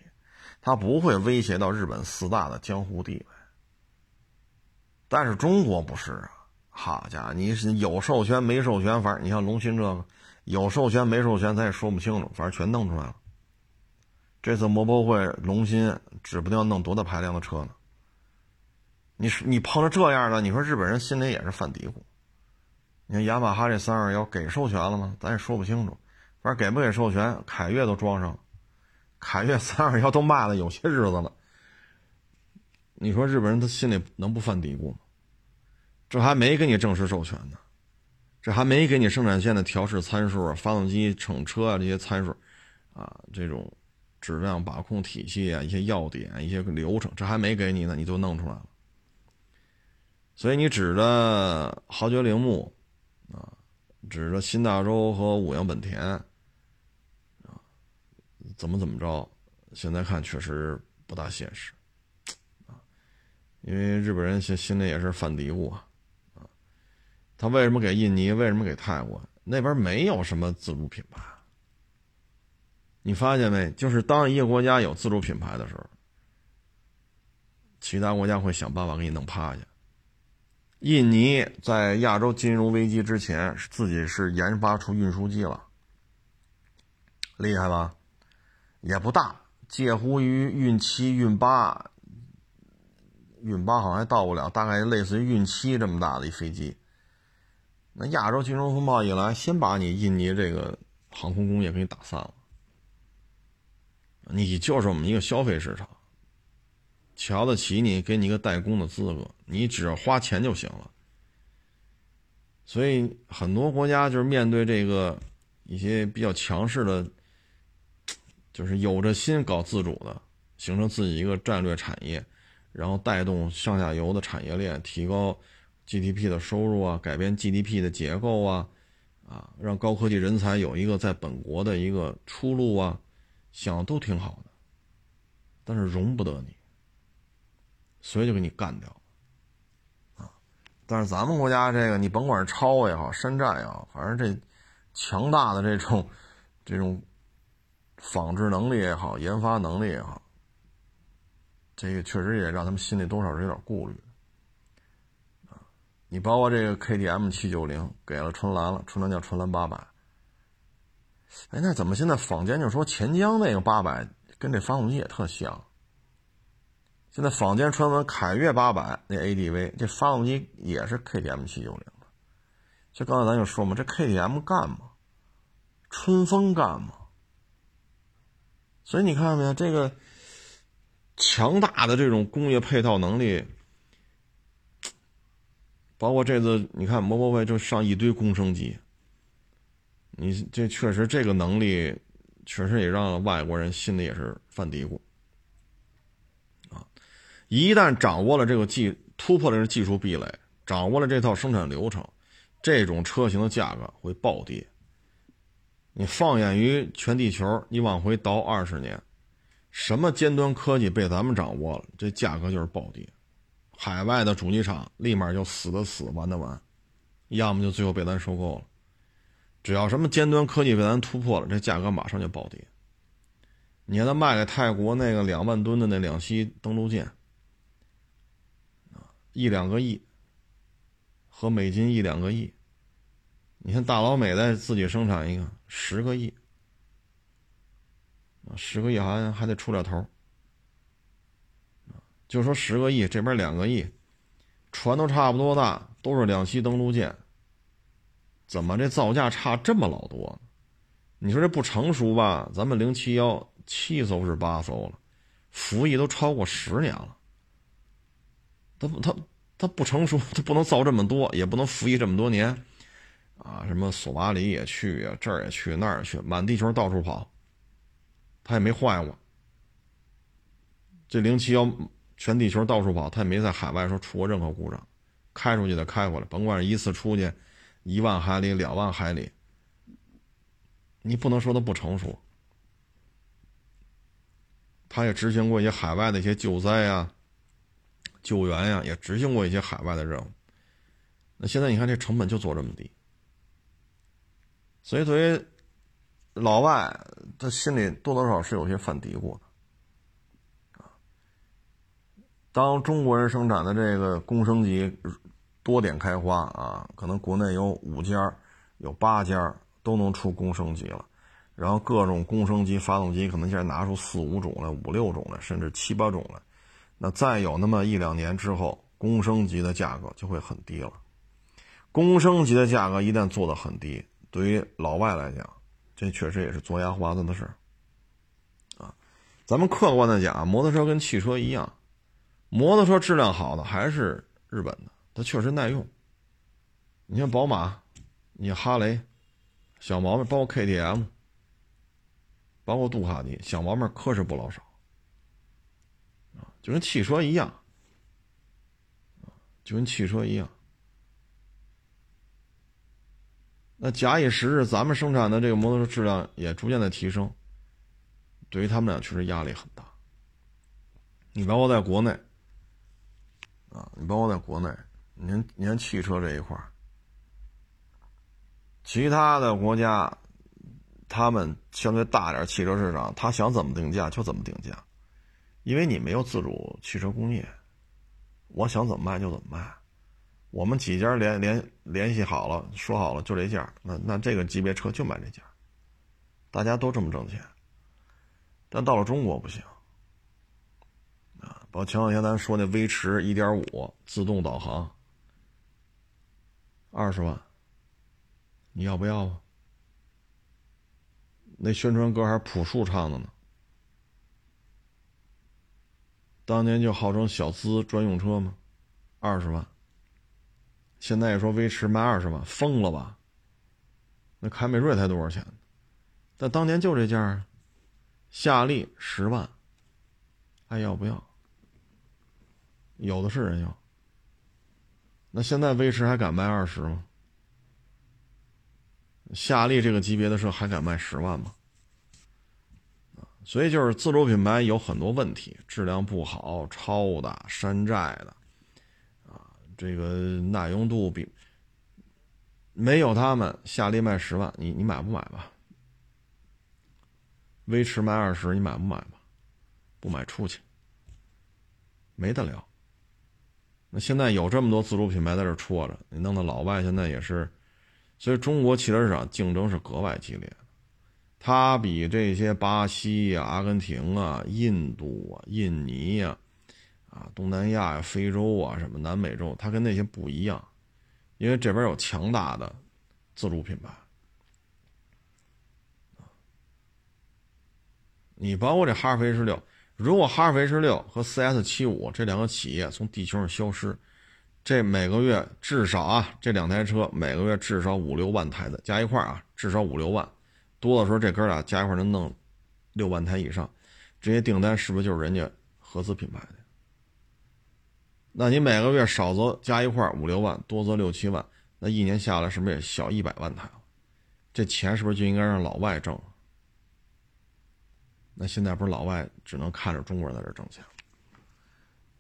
他不会威胁到日本四大的江湖地位。但是中国不是啊，好家伙，你是有授权没授权，反正你像龙芯这个有授权没授权，咱也说不清楚，反正全弄出来了。这次摩博会，龙芯指不定要弄多大排量的车呢。你说你碰着这样的，你说日本人心里也是犯嘀咕。你看雅马哈这三二幺给授权了吗？咱也说不清楚，反正给不给授权，凯越都装上了，凯越三二幺都卖了有些日子了。你说日本人他心里能不犯嘀咕吗？这还没给你正式授权呢，这还没给你生产线的调试参数、发动机整车啊这些参数，啊这种质量把控体系啊一些要点、一些流程，这还没给你呢，你就弄出来了。所以你指着豪爵铃木。啊，指着新大洲和五羊本田，怎么怎么着？现在看确实不大现实，啊，因为日本人心心里也是犯嘀咕啊，啊，他为什么给印尼？为什么给泰国？那边没有什么自主品牌。你发现没？就是当一个国家有自主品牌的时候，其他国家会想办法给你弄趴下。印尼在亚洲金融危机之前，自己是研发出运输机了，厉害吧？也不大，介乎于运七、运八，运八好像还到不了，大概类似于运七这么大的一飞机。那亚洲金融风暴一来，先把你印尼这个航空工业给你打散了。你就是我们一个消费市场，瞧得起你，给你一个代工的资格，你只要花钱就行了。所以很多国家就是面对这个一些比较强势的。就是有着心搞自主的，形成自己一个战略产业，然后带动上下游的产业链，提高 GDP 的收入啊，改变 GDP 的结构啊，啊，让高科技人才有一个在本国的一个出路啊，想都挺好的，但是容不得你，所以就给你干掉啊！但是咱们国家这个，你甭管是超也好，山寨也好，反正这强大的这种这种。仿制能力也好，研发能力也好，这个确实也让他们心里多少是有点顾虑。你包括这个 KTM 七九零给了春兰了，春兰叫春兰八百。哎，那怎么现在坊间就说钱江那个八百跟这发动机也特像？现在坊间传闻凯越八百那 ADV 这发动机也是 KTM 七九零的。就刚才咱就说嘛，这 KTM 干嘛？春风干嘛？所以你看到没有，这个强大的这种工业配套能力，包括这次你看摩博会就上一堆工升机，你这确实这个能力，确实也让外国人心里也是犯嘀咕啊！一旦掌握了这个技，突破了这技术壁垒，掌握了这套生产流程，这种车型的价格会暴跌。你放眼于全地球，你往回倒二十年，什么尖端科技被咱们掌握了，这价格就是暴跌。海外的主机厂立马就死的死，完的完，要么就最后被咱收购了。只要什么尖端科技被咱突破了，这价格马上就暴跌。你看他卖给泰国那个两万吨的那两栖登陆舰，一两个亿，和美金一两个亿。你看大老美在自己生产一个十个亿，十个亿还还得出点头，就说十个亿这边两个亿，船都差不多大，都是两栖登陆舰，怎么这造价差这么老多呢？你说这不成熟吧？咱们零七幺七艘是八艘了，服役都超过十年了，它不它它不成熟，它不能造这么多，也不能服役这么多年。啊，什么索马里也去呀，这儿也去，那儿也去，满地球到处跑，他也没坏过。这零七幺全地球到处跑，他也没在海外说出过任何故障，开出去的开回来，甭管是一次出去一万海里、两万海里，你不能说它不成熟。他也执行过一些海外的一些救灾呀、救援呀，也执行过一些海外的任务。那现在你看这成本就做这么低。所以，对于老外，他心里多多少少是有些犯嘀咕的。当中国人生产的这个工升机多点开花啊，可能国内有五家、有八家都能出工升机了，然后各种工升机发动机可能现在拿出四五种来、五六种来，甚至七八种来。那再有那么一两年之后，工升机的价格就会很低了。工升机的价格一旦做的很低。对于老外来讲，这确实也是做牙花子的事儿，啊，咱们客观的讲，摩托车跟汽车一样，摩托车质量好的还是日本的，它确实耐用。你像宝马，你哈雷，小毛病，包括 KTM，包括杜卡迪，小毛病可是不老少，啊，就跟汽车一样，就跟汽车一样。那假以时日，咱们生产的这个摩托车质量也逐渐在提升，对于他们俩确实压力很大。你包括在国内，啊，你包括在国内，您您汽车这一块其他的国家，他们相对大点汽车市场，他想怎么定价就怎么定价，因为你没有自主汽车工业，我想怎么卖就怎么卖。我们几家联联联系好了，说好了就这价，那那这个级别车就买这价，大家都这么挣钱。但到了中国不行啊！包括前两天咱说那威驰一点五自动导航，二十万，你要不要啊？那宣传歌还是朴树唱的呢。当年就号称小资专用车嘛，二十万。现在说威驰卖二十万，疯了吧？那凯美瑞才多少钱？但当年就这价夏利十万，还要不要？有的是人要。那现在威驰还敢卖二十吗？夏利这个级别的车还敢卖十万吗？所以就是自主品牌有很多问题，质量不好、超的、山寨的，这个耐用度比没有他们夏利卖十万，你你买不买吧？威驰卖二十，你买不买吧？不买出去，没得聊。那现在有这么多自主品牌在这戳着，你弄得老外现在也是，所以中国汽车市场竞争是格外激烈。它比这些巴西呀、阿根廷啊、印度啊、印尼呀、啊东南亚呀、非洲啊、什么南美洲，它跟那些不一样，因为这边有强大的自主品牌。你包括这哈弗 H 六，如果哈弗 H 六和 CS 七五这两个企业从地球上消失，这每个月至少啊，这两台车每个月至少五六万台的加一块啊，至少五六万，多的时候这哥俩加一块能弄六万台以上，这些订单是不是就是人家合资品牌的？那你每个月少则加一块五六万，多则六七万，那一年下来是不是也小一百万台了？这钱是不是就应该让老外挣？那现在不是老外只能看着中国人在这挣钱，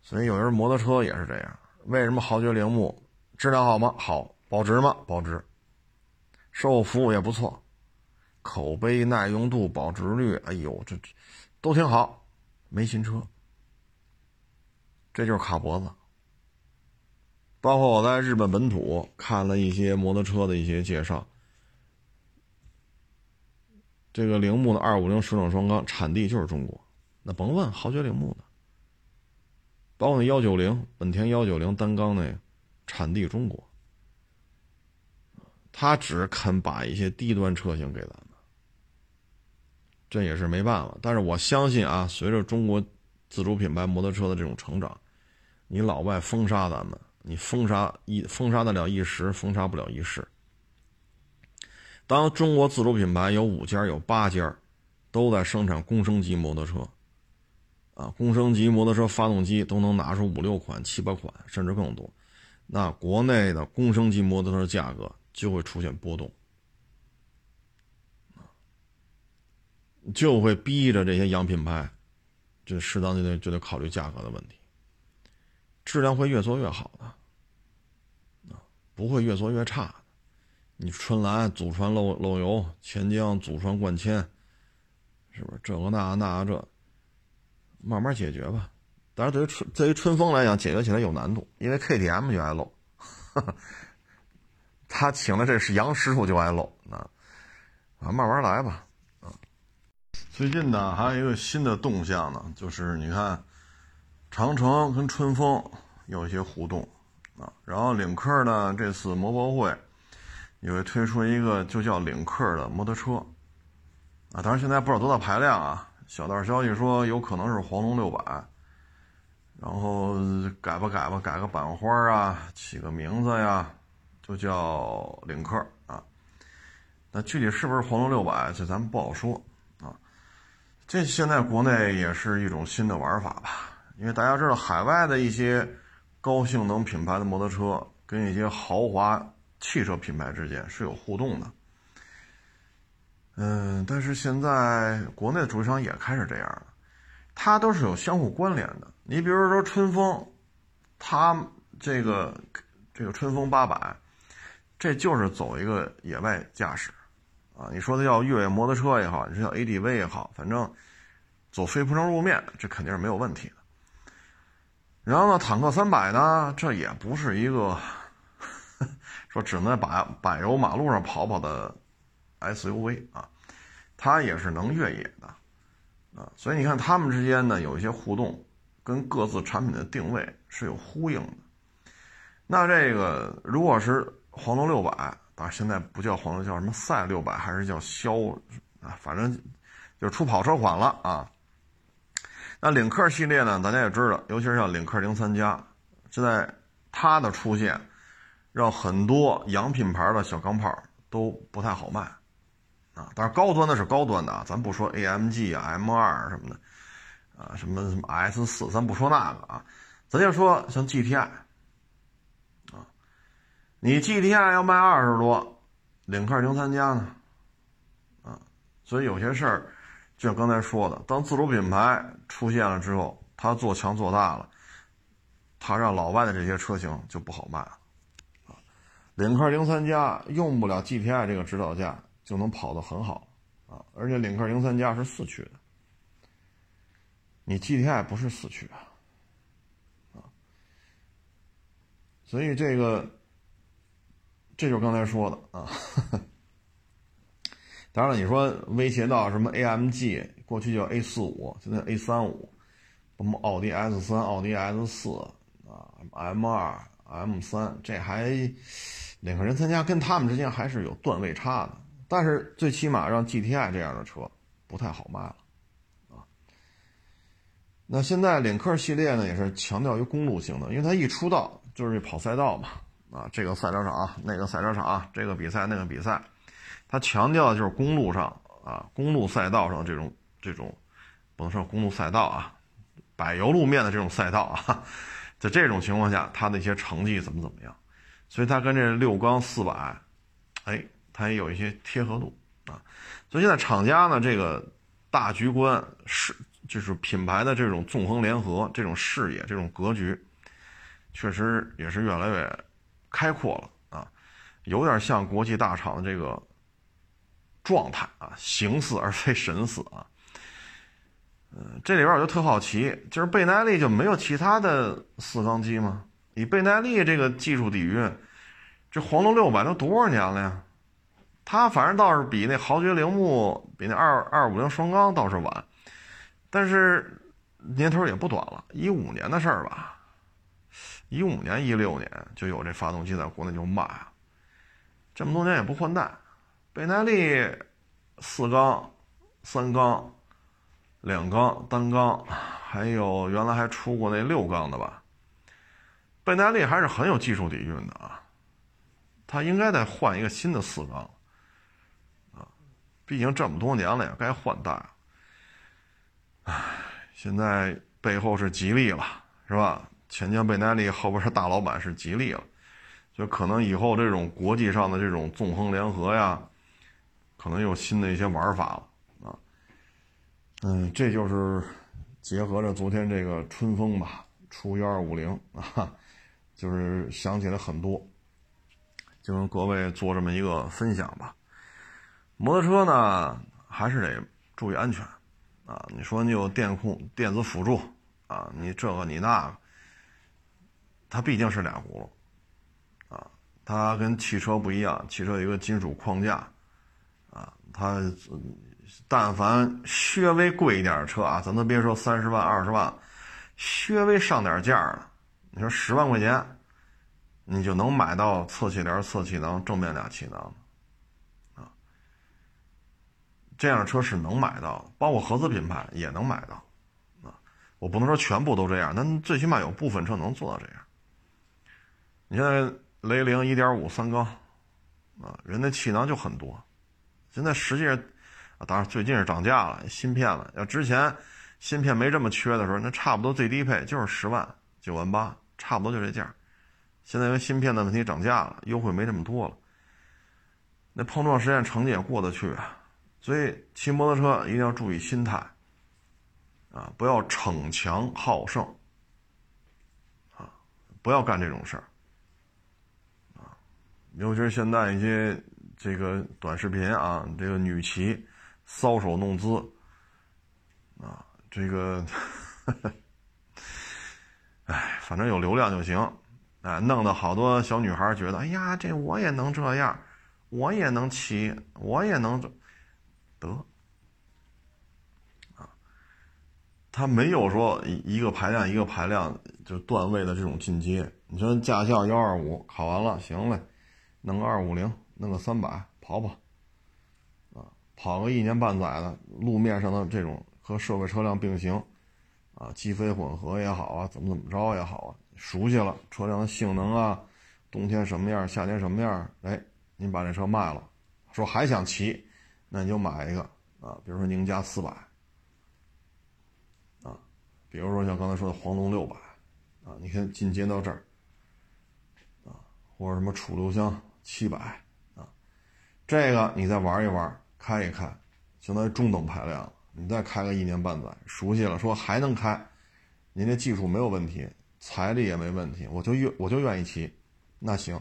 所以有人摩托车也是这样。为什么豪爵铃木质量好吗？好，保值吗？保值，售后服务也不错，口碑、耐用度、保值率，哎呦，这都挺好。没新车，这就是卡脖子。包括我在日本本土看了一些摩托车的一些介绍。这个铃木的二五零水冷双缸产地就是中国，那甭问豪爵铃木的，包括那幺九零本田幺九零单缸那，产地中国，他只肯把一些低端车型给咱们，这也是没办法。但是我相信啊，随着中国自主品牌摩托车的这种成长，你老外封杀咱们，你封杀一封杀得了一时，封杀不了一世。当中国自主品牌有五家、有八家，都在生产公升级摩托车，啊，公升级摩托车发动机都能拿出五六款、七八款，甚至更多，那国内的公升级摩托车价格就会出现波动，就会逼着这些洋品牌，就适当就得就得考虑价格的问题，质量会越做越好的，不会越做越差。你春兰祖传漏漏油，钱江祖传灌铅，是不是这个那那这，慢慢解决吧。但是对于春对于春风来讲，解决起来有难度，因为 KTM 就爱漏，他请的这是杨师傅就爱漏啊，啊，慢慢来吧，啊。最近呢，还有一个新的动向呢，就是你看，长城跟春风有一些互动啊，然后领克呢这次摩博会。也会推出一个就叫领克的摩托车，啊，当然现在不知道多大排量啊。小道消息说有可能是黄龙六百，然后改吧改吧，改个版花啊，起个名字呀，就叫领克啊。那具体是不是黄龙六百，这咱们不好说啊。这现在国内也是一种新的玩法吧，因为大家知道海外的一些高性能品牌的摩托车跟一些豪华。汽车品牌之间是有互动的，嗯，但是现在国内的主机厂也开始这样了，它都是有相互关联的。你比如说春风，它这个这个春风八百，这就是走一个野外驾驶，啊，你说它叫越野摩托车也好，你说叫 ADV 也好，反正走非铺装路面，这肯定是没有问题。然后呢，坦克三百呢，这也不是一个。说只能在柏柏油马路上跑跑的 SUV 啊，它也是能越野的，啊，所以你看他们之间呢有一些互动，跟各自产品的定位是有呼应的。那这个如果是黄龙六百，啊，现在不叫黄龙，叫什么赛六百，还是叫肖啊？反正就是出跑车款了啊。那领克系列呢，大家也知道，尤其是像领克零三加，现在它的出现，让很多洋品牌的小钢炮都不太好卖啊。但是高端的是高端的啊，咱不说 AMG 啊、M 二什么的啊，什么什么 S 四，咱不说那个啊，咱就说像 GTI 啊。你 GTI 要卖二十多，领克零三加呢？啊，所以有些事儿，就像刚才说的，当自主品牌出现了之后，它做强做大了，它让老外的这些车型就不好卖了。啊，领克零三加用不了 GTI 这个指导价就能跑得很好啊，而且领克零三加是四驱的，你 GTI 不是四驱啊，啊，所以这个。这就是刚才说的啊，当然，你说威胁到什么 AMG，过去叫 A 四五，现在 A 三五，什么奥迪 S 三、奥迪 S 四啊，M 二、M 三，这还领克人参加跟他们之间还是有段位差的，但是最起码让 GTI 这样的车不太好卖了啊。那现在领克系列呢，也是强调于公路性能，因为它一出道就是跑赛道嘛。啊，这个赛车场，那个赛车场，这个比赛，那个比赛，它强调的就是公路上啊，公路赛道上这种这种，不能说公路赛道啊，柏油路面的这种赛道啊，在这种情况下，它的一些成绩怎么怎么样？所以它跟这六缸四百，哎，它也有一些贴合度啊。所以现在厂家呢，这个大局观是就是品牌的这种纵横联合，这种视野，这种格局，确实也是越来越。开阔了啊，有点像国际大厂的这个状态啊，形似而非神似啊。嗯，这里边我就特好奇，就是倍耐力就没有其他的四缸机吗？以倍耐力这个技术底蕴，这黄龙六百都多少年了呀？它反正倒是比那豪爵铃木、比那二二五零双缸倒是晚，但是年头也不短了，一五年的事儿吧。一五年、一六年就有这发动机在国内就卖，这么多年也不换代。倍耐力四缸、三缸、两缸、单缸，还有原来还出过那六缸的吧。倍耐力还是很有技术底蕴的啊，它应该得换一个新的四缸啊，毕竟这么多年了也该换代了。唉，现在背后是吉利了，是吧？钱江贝耐力后边是大老板是吉利了，就可能以后这种国际上的这种纵横联合呀，可能有新的一些玩法了啊。嗯，这就是结合着昨天这个春风吧，出幺二五零啊，就是想起来很多，就跟各位做这么一个分享吧。摩托车呢，还是得注意安全啊。你说你有电控、电子辅助啊，你这个你那个。它毕竟是俩轱辘，啊，它跟汽车不一样，汽车有一个金属框架，它但凡稍微贵一点的车啊，咱都别说三十万、二十万，稍微上点价的，你说十万块钱，你就能买到侧气帘、侧气囊、正面俩气囊，啊，这样的车是能买到的，包括合资品牌也能买到，啊，我不能说全部都这样，但最起码有部分车能做到这样。你现在雷凌一点五三缸，啊，人的气囊就很多。现在实际上，啊，当然最近是涨价了，芯片了。要之前芯片没这么缺的时候，那差不多最低配就是十万九万八，差不多就这价。现在因为芯片的问题涨价了，优惠没这么多了。那碰撞实验成绩也过得去啊。所以骑摩托车一定要注意心态，啊，不要逞强好胜，啊，不要干这种事儿。尤其是现在一些这个短视频啊，这个女骑搔首弄姿啊，这个，哎，反正有流量就行，哎，弄得好多小女孩觉得，哎呀，这我也能这样，我也能骑，我也能这，得。他没有说一个排量一个排量就段位的这种进阶。你说驾校幺二五考完了，行嘞，弄个二五零，弄个三百跑跑，啊，跑个一年半载的路面上的这种和社会车辆并行，啊，机飞混合也好啊，怎么怎么着也好啊，熟悉了车辆的性能啊，冬天什么样，夏天什么样，哎，您把这车卖了，说还想骑，那你就买一个啊，比如说宁家四百。啊比如说像刚才说的黄龙六百，啊，你看进阶到这儿，啊，或者什么楚留香七百，啊，这个你再玩一玩，开一开，相当于中等排量，你再开个一年半载，熟悉了，说还能开，您这技术没有问题，财力也没问题，我就愿我就愿意骑，那行，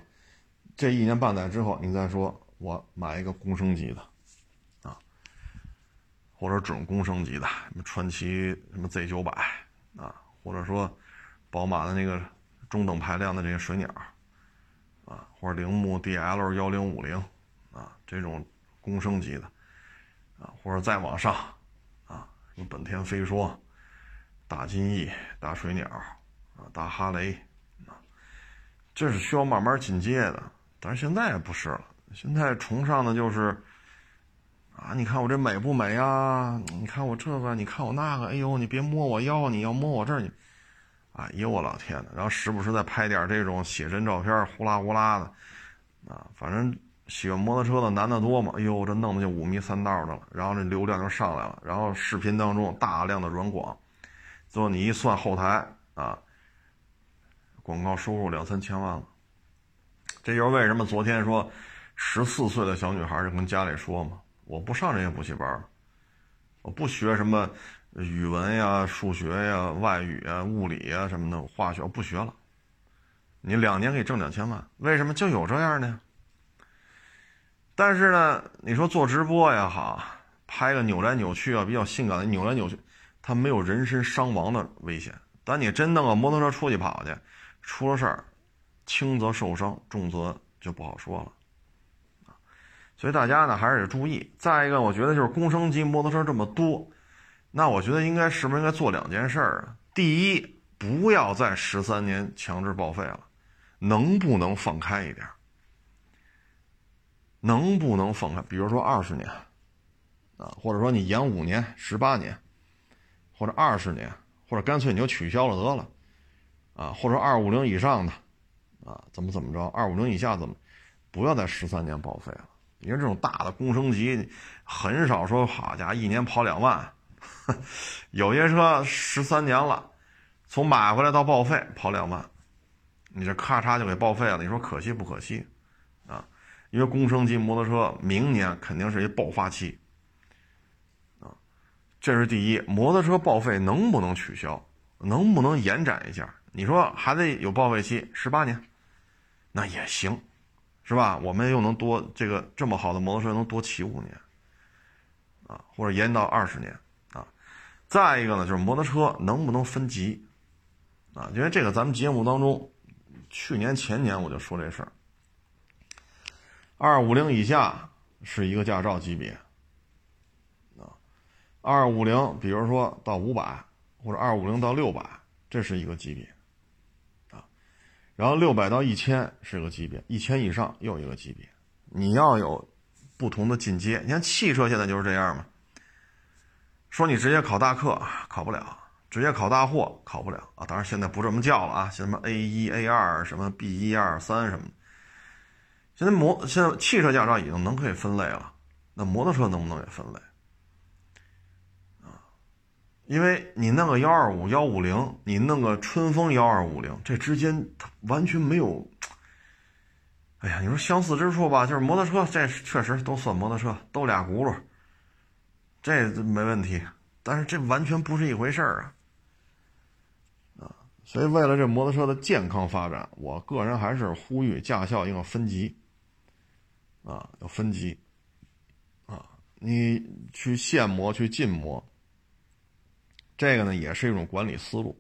这一年半载之后，你再说我买一个公升级的。啊或者准公升级的，什么传祺什么 Z 九百啊，或者说宝马的那个中等排量的这些水鸟啊，或者铃木 DL 幺零五零，这种工升级的啊，或者再往上啊，什么本田飞说、大金翼、大水鸟啊、大哈雷啊，这是需要慢慢进阶的。但是现在不是了，现在崇尚的就是。啊，你看我这美不美啊？你看我这个，你看我那个，哎呦，你别摸我腰，你要摸我这儿，你，哎呦我老天呐，然后时不时再拍点这种写真照片，呼啦呼啦的，啊，反正喜欢摩托车的男的多嘛，哎呦，这弄的就五迷三道的了，然后这流量就上来了，然后视频当中大量的软广，最后你一算后台啊，广告收入两三千万了，这就是为什么昨天说十四岁的小女孩就跟家里说嘛。我不上这些补习班了我不学什么语文呀、数学呀、外语啊、物理啊什么的，化学我不学了。你两年可以挣两千万，为什么就有这样的？但是呢，你说做直播也好，拍个扭来扭去啊，比较性感的扭来扭去，它没有人身伤亡的危险。但你真弄个摩托车出去跑去，出了事儿，轻则受伤，重则就不好说了。所以大家呢还是得注意。再一个，我觉得就是工升级摩托车这么多，那我觉得应该是不是应该做两件事儿啊？第一，不要再十三年强制报废了，能不能放开一点？能不能放开？比如说二十年，啊，或者说你延五年、十八年，或者二十年，或者干脆你就取消了得了，啊，或者二五零以上的，啊，怎么怎么着？二五零以下怎么？不要再十三年报废了。因为这种大的工升级，很少说好家伙一年跑两万，有些车十三年了，从买回来到报废跑两万，你这咔嚓就给报废了，你说可惜不可惜？因为工升级摩托车明年肯定是一爆发期，啊，这是第一。摩托车报废能不能取消？能不能延展一下？你说还得有报废期十八年，那也行。是吧？我们又能多这个这么好的摩托车能多骑五年，啊，或者延到二十年，啊，再一个呢，就是摩托车能不能分级，啊，因为这个咱们节目当中，去年前年我就说这事儿，二五零以下是一个驾照级别，啊，二五零比如说到五百或者二五零到六百，这是一个级别。啊然后六百到一千是个级别，一千以上又一个级别。你要有不同的进阶。你看汽车现在就是这样嘛。说你直接考大客考不了，直接考大货考不了啊。当然现在不这么叫了啊，像什么 A 一、A 二、什么 B 一、二、三什么的。现在摩现在汽车驾照已经能可以分类了，那摩托车能不能也分类啊？因为你弄个幺二五幺五零，你弄个春风幺二五零，这之间它完全没有。哎呀，你说相似之处吧，就是摩托车，这确实都算摩托车，都俩轱辘，这没问题。但是这完全不是一回事儿啊！啊，所以为了这摩托车的健康发展，我个人还是呼吁驾校应该分级。啊，要分级。啊，你去现磨，去禁磨。这个呢也是一种管理思路，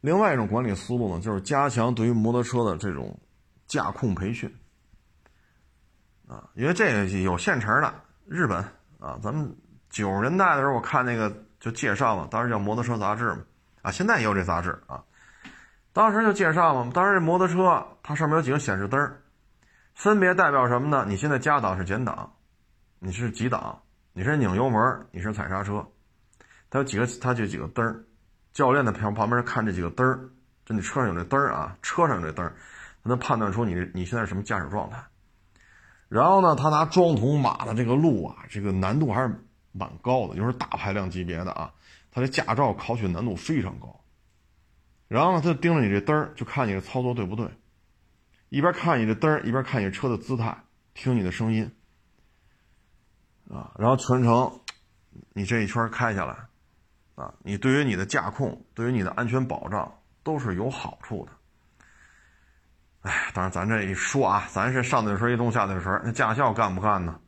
另外一种管理思路呢，就是加强对于摩托车的这种驾控培训，啊，因为这个有现成的，日本啊，咱们九十年代的时候我看那个就介绍嘛，当时叫《摩托车杂志》嘛，啊，现在也有这杂志啊。当时就介绍嘛，当时这摩托车它上面有几个显示灯儿，分别代表什么呢？你现在加档是减档，你是几档？你是拧油门，你是踩刹车？它有几个？它就几个灯儿。教练的旁旁边看这几个灯儿，就你车上有这灯儿啊，车上有这灯儿，他能判断出你你现在是什么驾驶状态。然后呢，他拿桩桶码的这个路啊，这个难度还是蛮高的，就是大排量级别的啊。他的驾照考取难度非常高。然后呢，他就盯着你这灯儿，就看你的操作对不对。一边看你的灯，一边看你车的姿态，听你的声音啊。然后全程你这一圈开下来啊，你对于你的驾控，对于你的安全保障都是有好处的。哎，当然，咱这一说啊，咱是上嘴唇一动下嘴唇，那驾校干不干呢？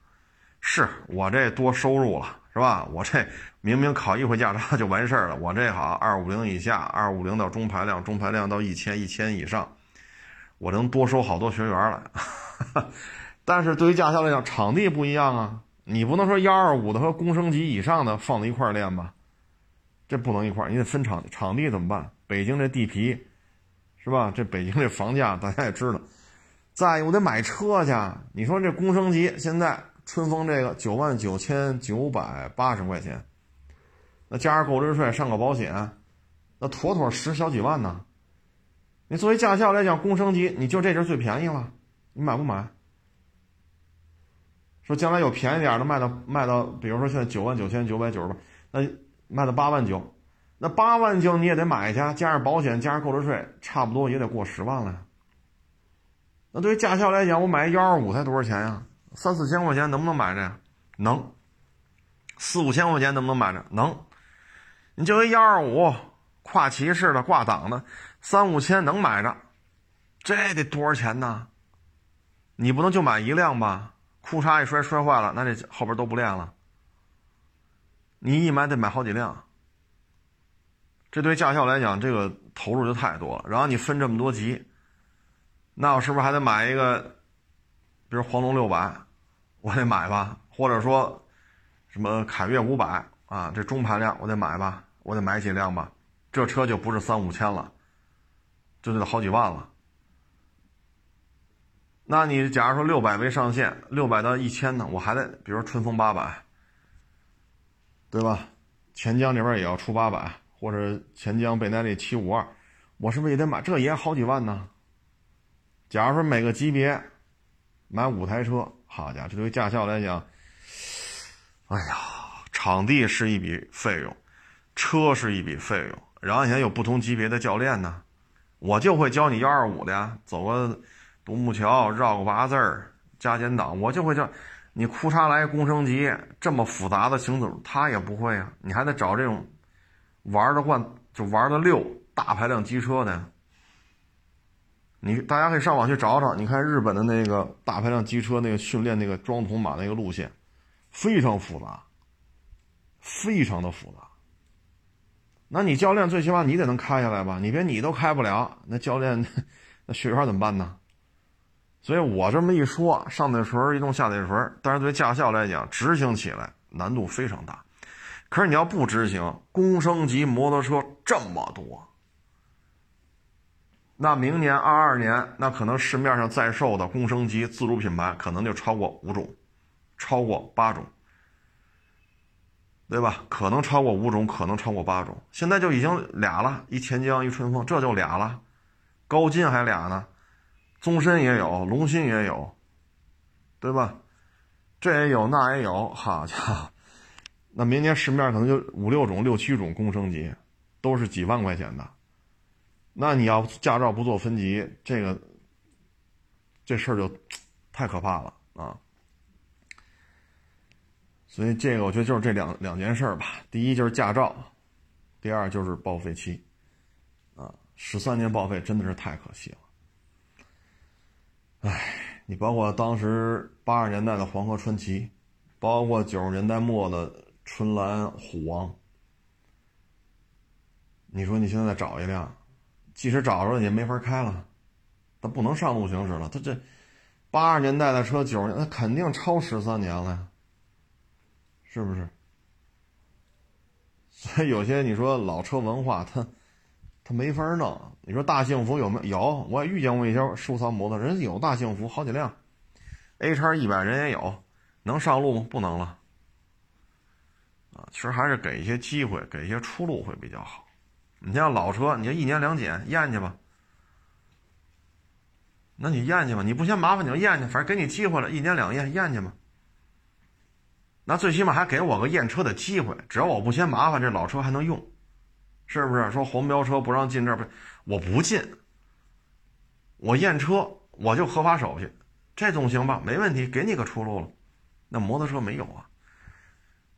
是我这多收入了，是吧？我这明明考一回驾照就完事儿了，我这好二五零以下，二五零到中排量，中排量到一千，一千以上，我能多收好多学员来。但是对于驾校来讲，场地不一样啊，你不能说幺二五的和工升级以上的放在一块练吧？这不能一块，你得分场场地怎么办？北京这地皮。是吧？这北京这房价大家也知道。再，我得买车去。你说这工升级现在春风这个九万九千九百八十块钱，那加上购置税上个保险，那妥妥十小几万呢。你作为驾校来讲，工升级你就这阵最便宜了，你买不买？说将来有便宜点的卖到卖到，比如说现在九万九千九百九十八，那卖到八万九。那八万九你也得买去，加上保险，加上购置税，差不多也得过十万了。那对于驾校来讲，我买幺二五才多少钱呀？三四千块钱能不能买着？能。四五千块钱能不能买着？能。你就一幺二五跨骑式的挂档的，三五千能买着，这得多少钱呢？你不能就买一辆吧？裤衩一摔摔坏了，那这后边都不练了。你一买得买好几辆。这对驾校来讲，这个投入就太多了。然后你分这么多级，那我是不是还得买一个，比如黄龙六百，我得买吧？或者说，什么凯越五百啊，这中排量我得买吧？我得买几辆吧？这车就不是三五千了，就得好几万了。那你假如说六百为上限，六百到一千呢？我还得，比如说春风八百，对吧？钱江这边也要出八百。或者钱江倍耐力七五二，我是不是也得买？这也好几万呢。假如说每个级别买五台车，好家伙，这对驾校来讲，哎呀，场地是一笔费用，车是一笔费用，然后你还有不同级别的教练呢。我就会教你幺二五的呀，走个独木桥，绕个八字儿，加减档，我就会教你。裤衩来工升级，这么复杂的行走，他也不会啊。你还得找这种。玩的惯就玩的溜大排量机车的，你大家可以上网去找找，你看日本的那个大排量机车那个训练那个装桶马那个路线，非常复杂，非常的复杂。那你教练最起码你得能开下来吧？你别你都开不了，那教练 那学员怎么办呢？所以我这么一说，上嘴唇一动下嘴唇，但是对驾校来讲，执行起来难度非常大。可是你要不执行，工升级摩托车这么多，那明年二二年，那可能市面上在售的工升级自主品牌可能就超过五种，超过八种，对吧？可能超过五种，可能超过八种。现在就已经俩了，一钱江，一春风，这就俩了。高金还俩呢，宗申也有，龙鑫也有，对吧？这也有，那也有，好家伙！那明年市面可能就五六种、六七种工升级，都是几万块钱的。那你要驾照不做分级，这个这事儿就太可怕了啊！所以这个我觉得就是这两两件事吧。第一就是驾照，第二就是报废期啊，十三年报废真的是太可惜了。哎，你包括当时八十年代的黄河传奇，包括九十年代末的。春兰虎王，你说你现在再找一辆，即使找着了也没法开了，它不能上路行驶了。它这八十年代的车，九十年，它肯定超十三年了呀，是不是？所以有些你说老车文化，它它没法弄。你说大幸福有没有？有，我也遇见过一些收藏摩托，人有大幸福好几辆，A 叉一百人也有，能上路吗？不能了。啊，其实还是给一些机会，给一些出路会比较好。你像老车，你就一年两检验去吧。那你验去吧，你不嫌麻烦你就验去，反正给你机会了，一年两验验去吧。那最起码还给我个验车的机会，只要我不嫌麻烦，这老车还能用，是不是？说黄标车不让进这儿，不，我不进，我验车我就合法手续，这总行吧？没问题，给你个出路了。那摩托车没有啊，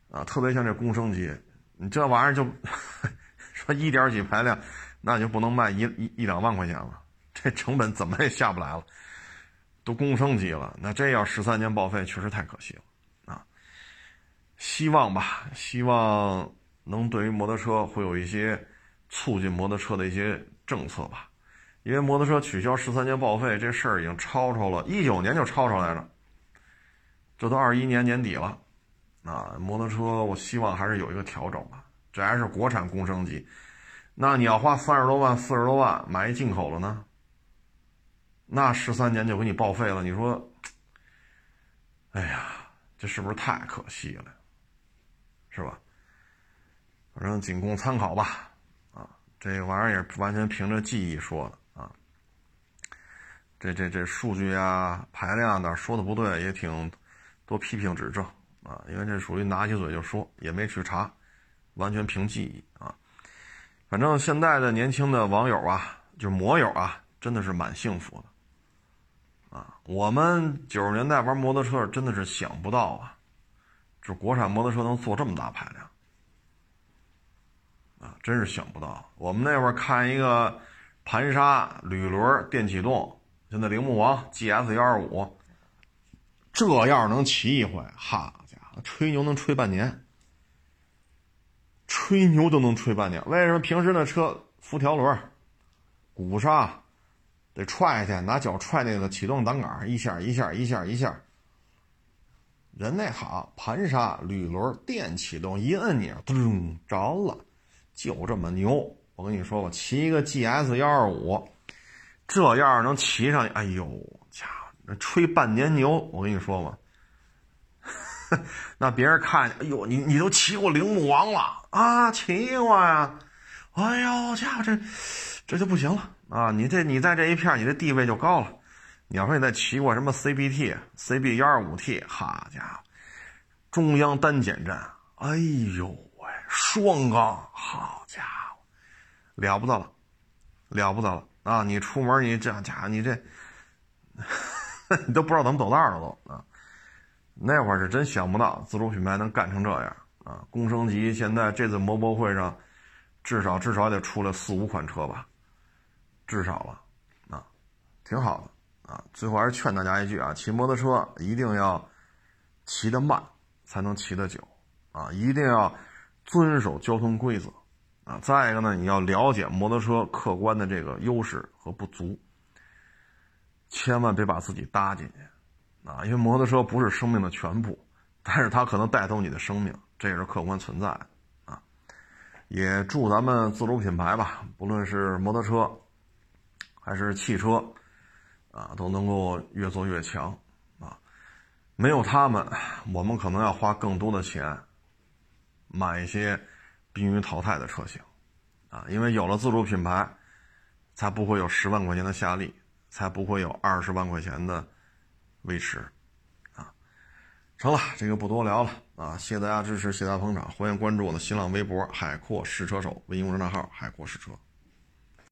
啊，特别像这工升机，你这玩意儿就 说一点几排量，那就不能卖一一一两万块钱了，这成本怎么也下不来了，都工升机了，那这要十三年报废，确实太可惜了。希望吧，希望能对于摩托车会有一些促进摩托车的一些政策吧，因为摩托车取消十三年报废这事儿已经吵吵了，一九年就吵吵来着，这都二一年年底了，啊，摩托车我希望还是有一个调整吧，这还是国产工升级，那你要花三十多万、四十多万买一进口的呢，那十三年就给你报废了，你说，哎呀，这是不是太可惜了？是吧？反正仅供参考吧，啊，这玩意儿也完全凭着记忆说的啊。这这这数据啊、排量的说的不对，也挺多批评指正啊。因为这属于拿起嘴就说，也没去查，完全凭记忆啊。反正现在的年轻的网友啊，就是摩友啊，真的是蛮幸福的啊。我们九十年代玩摩托车，真的是想不到啊。这国产摩托车能做这么大排量，啊，真是想不到。我们那会儿看一个盘刹铝轮电启动，现在铃木王 GS 幺二五，这要是能骑一回，好家伙，吹牛能吹半年，吹牛都能吹半年。为什么平时那车辐条轮、鼓刹得踹下去，拿脚踹那个启动挡杆，一下一下一下一下。人那好，盘刹铝轮电启动，一摁钮，噔着了，就这么牛。我跟你说吧，骑一个 GS 幺二五，这样能骑上，哎呦家伙，那吹半年牛。我跟你说吧，那别人看，哎呦，你你都骑过铃木王了啊？骑过呀？哎呦家伙，这这就不行了啊！你这你在这一片，你的地位就高了。你要说你再骑过什么 CBT、CB 幺二五 T，好家伙，中央单减站，哎呦喂，双缸，好家伙，了不得了，了不得了啊！你出门你这家伙，你这，你都不知道怎么走道了都啊！那会儿是真想不到自主品牌能干成这样啊！工升级现在这次摩博会上，至少至少得出了四五款车吧，至少了啊，挺好的。啊，最后还是劝大家一句啊，骑摩托车一定要骑得慢，才能骑得久啊！一定要遵守交通规则啊！再一个呢，你要了解摩托车客观的这个优势和不足，千万别把自己搭进去啊！因为摩托车不是生命的全部，但是它可能带走你的生命，这也是客观存在的啊！也祝咱们自主品牌吧，不论是摩托车还是汽车。啊，都能够越做越强，啊，没有他们，我们可能要花更多的钱买一些濒于淘汰的车型，啊，因为有了自主品牌，才不会有十万块钱的夏利，才不会有二十万块钱的威驰，啊，成了，这个不多聊了，啊，谢谢大家支持，谢谢大家捧场，欢迎关注我的新浪微博“海阔试车手”微信公众号“海阔试车”。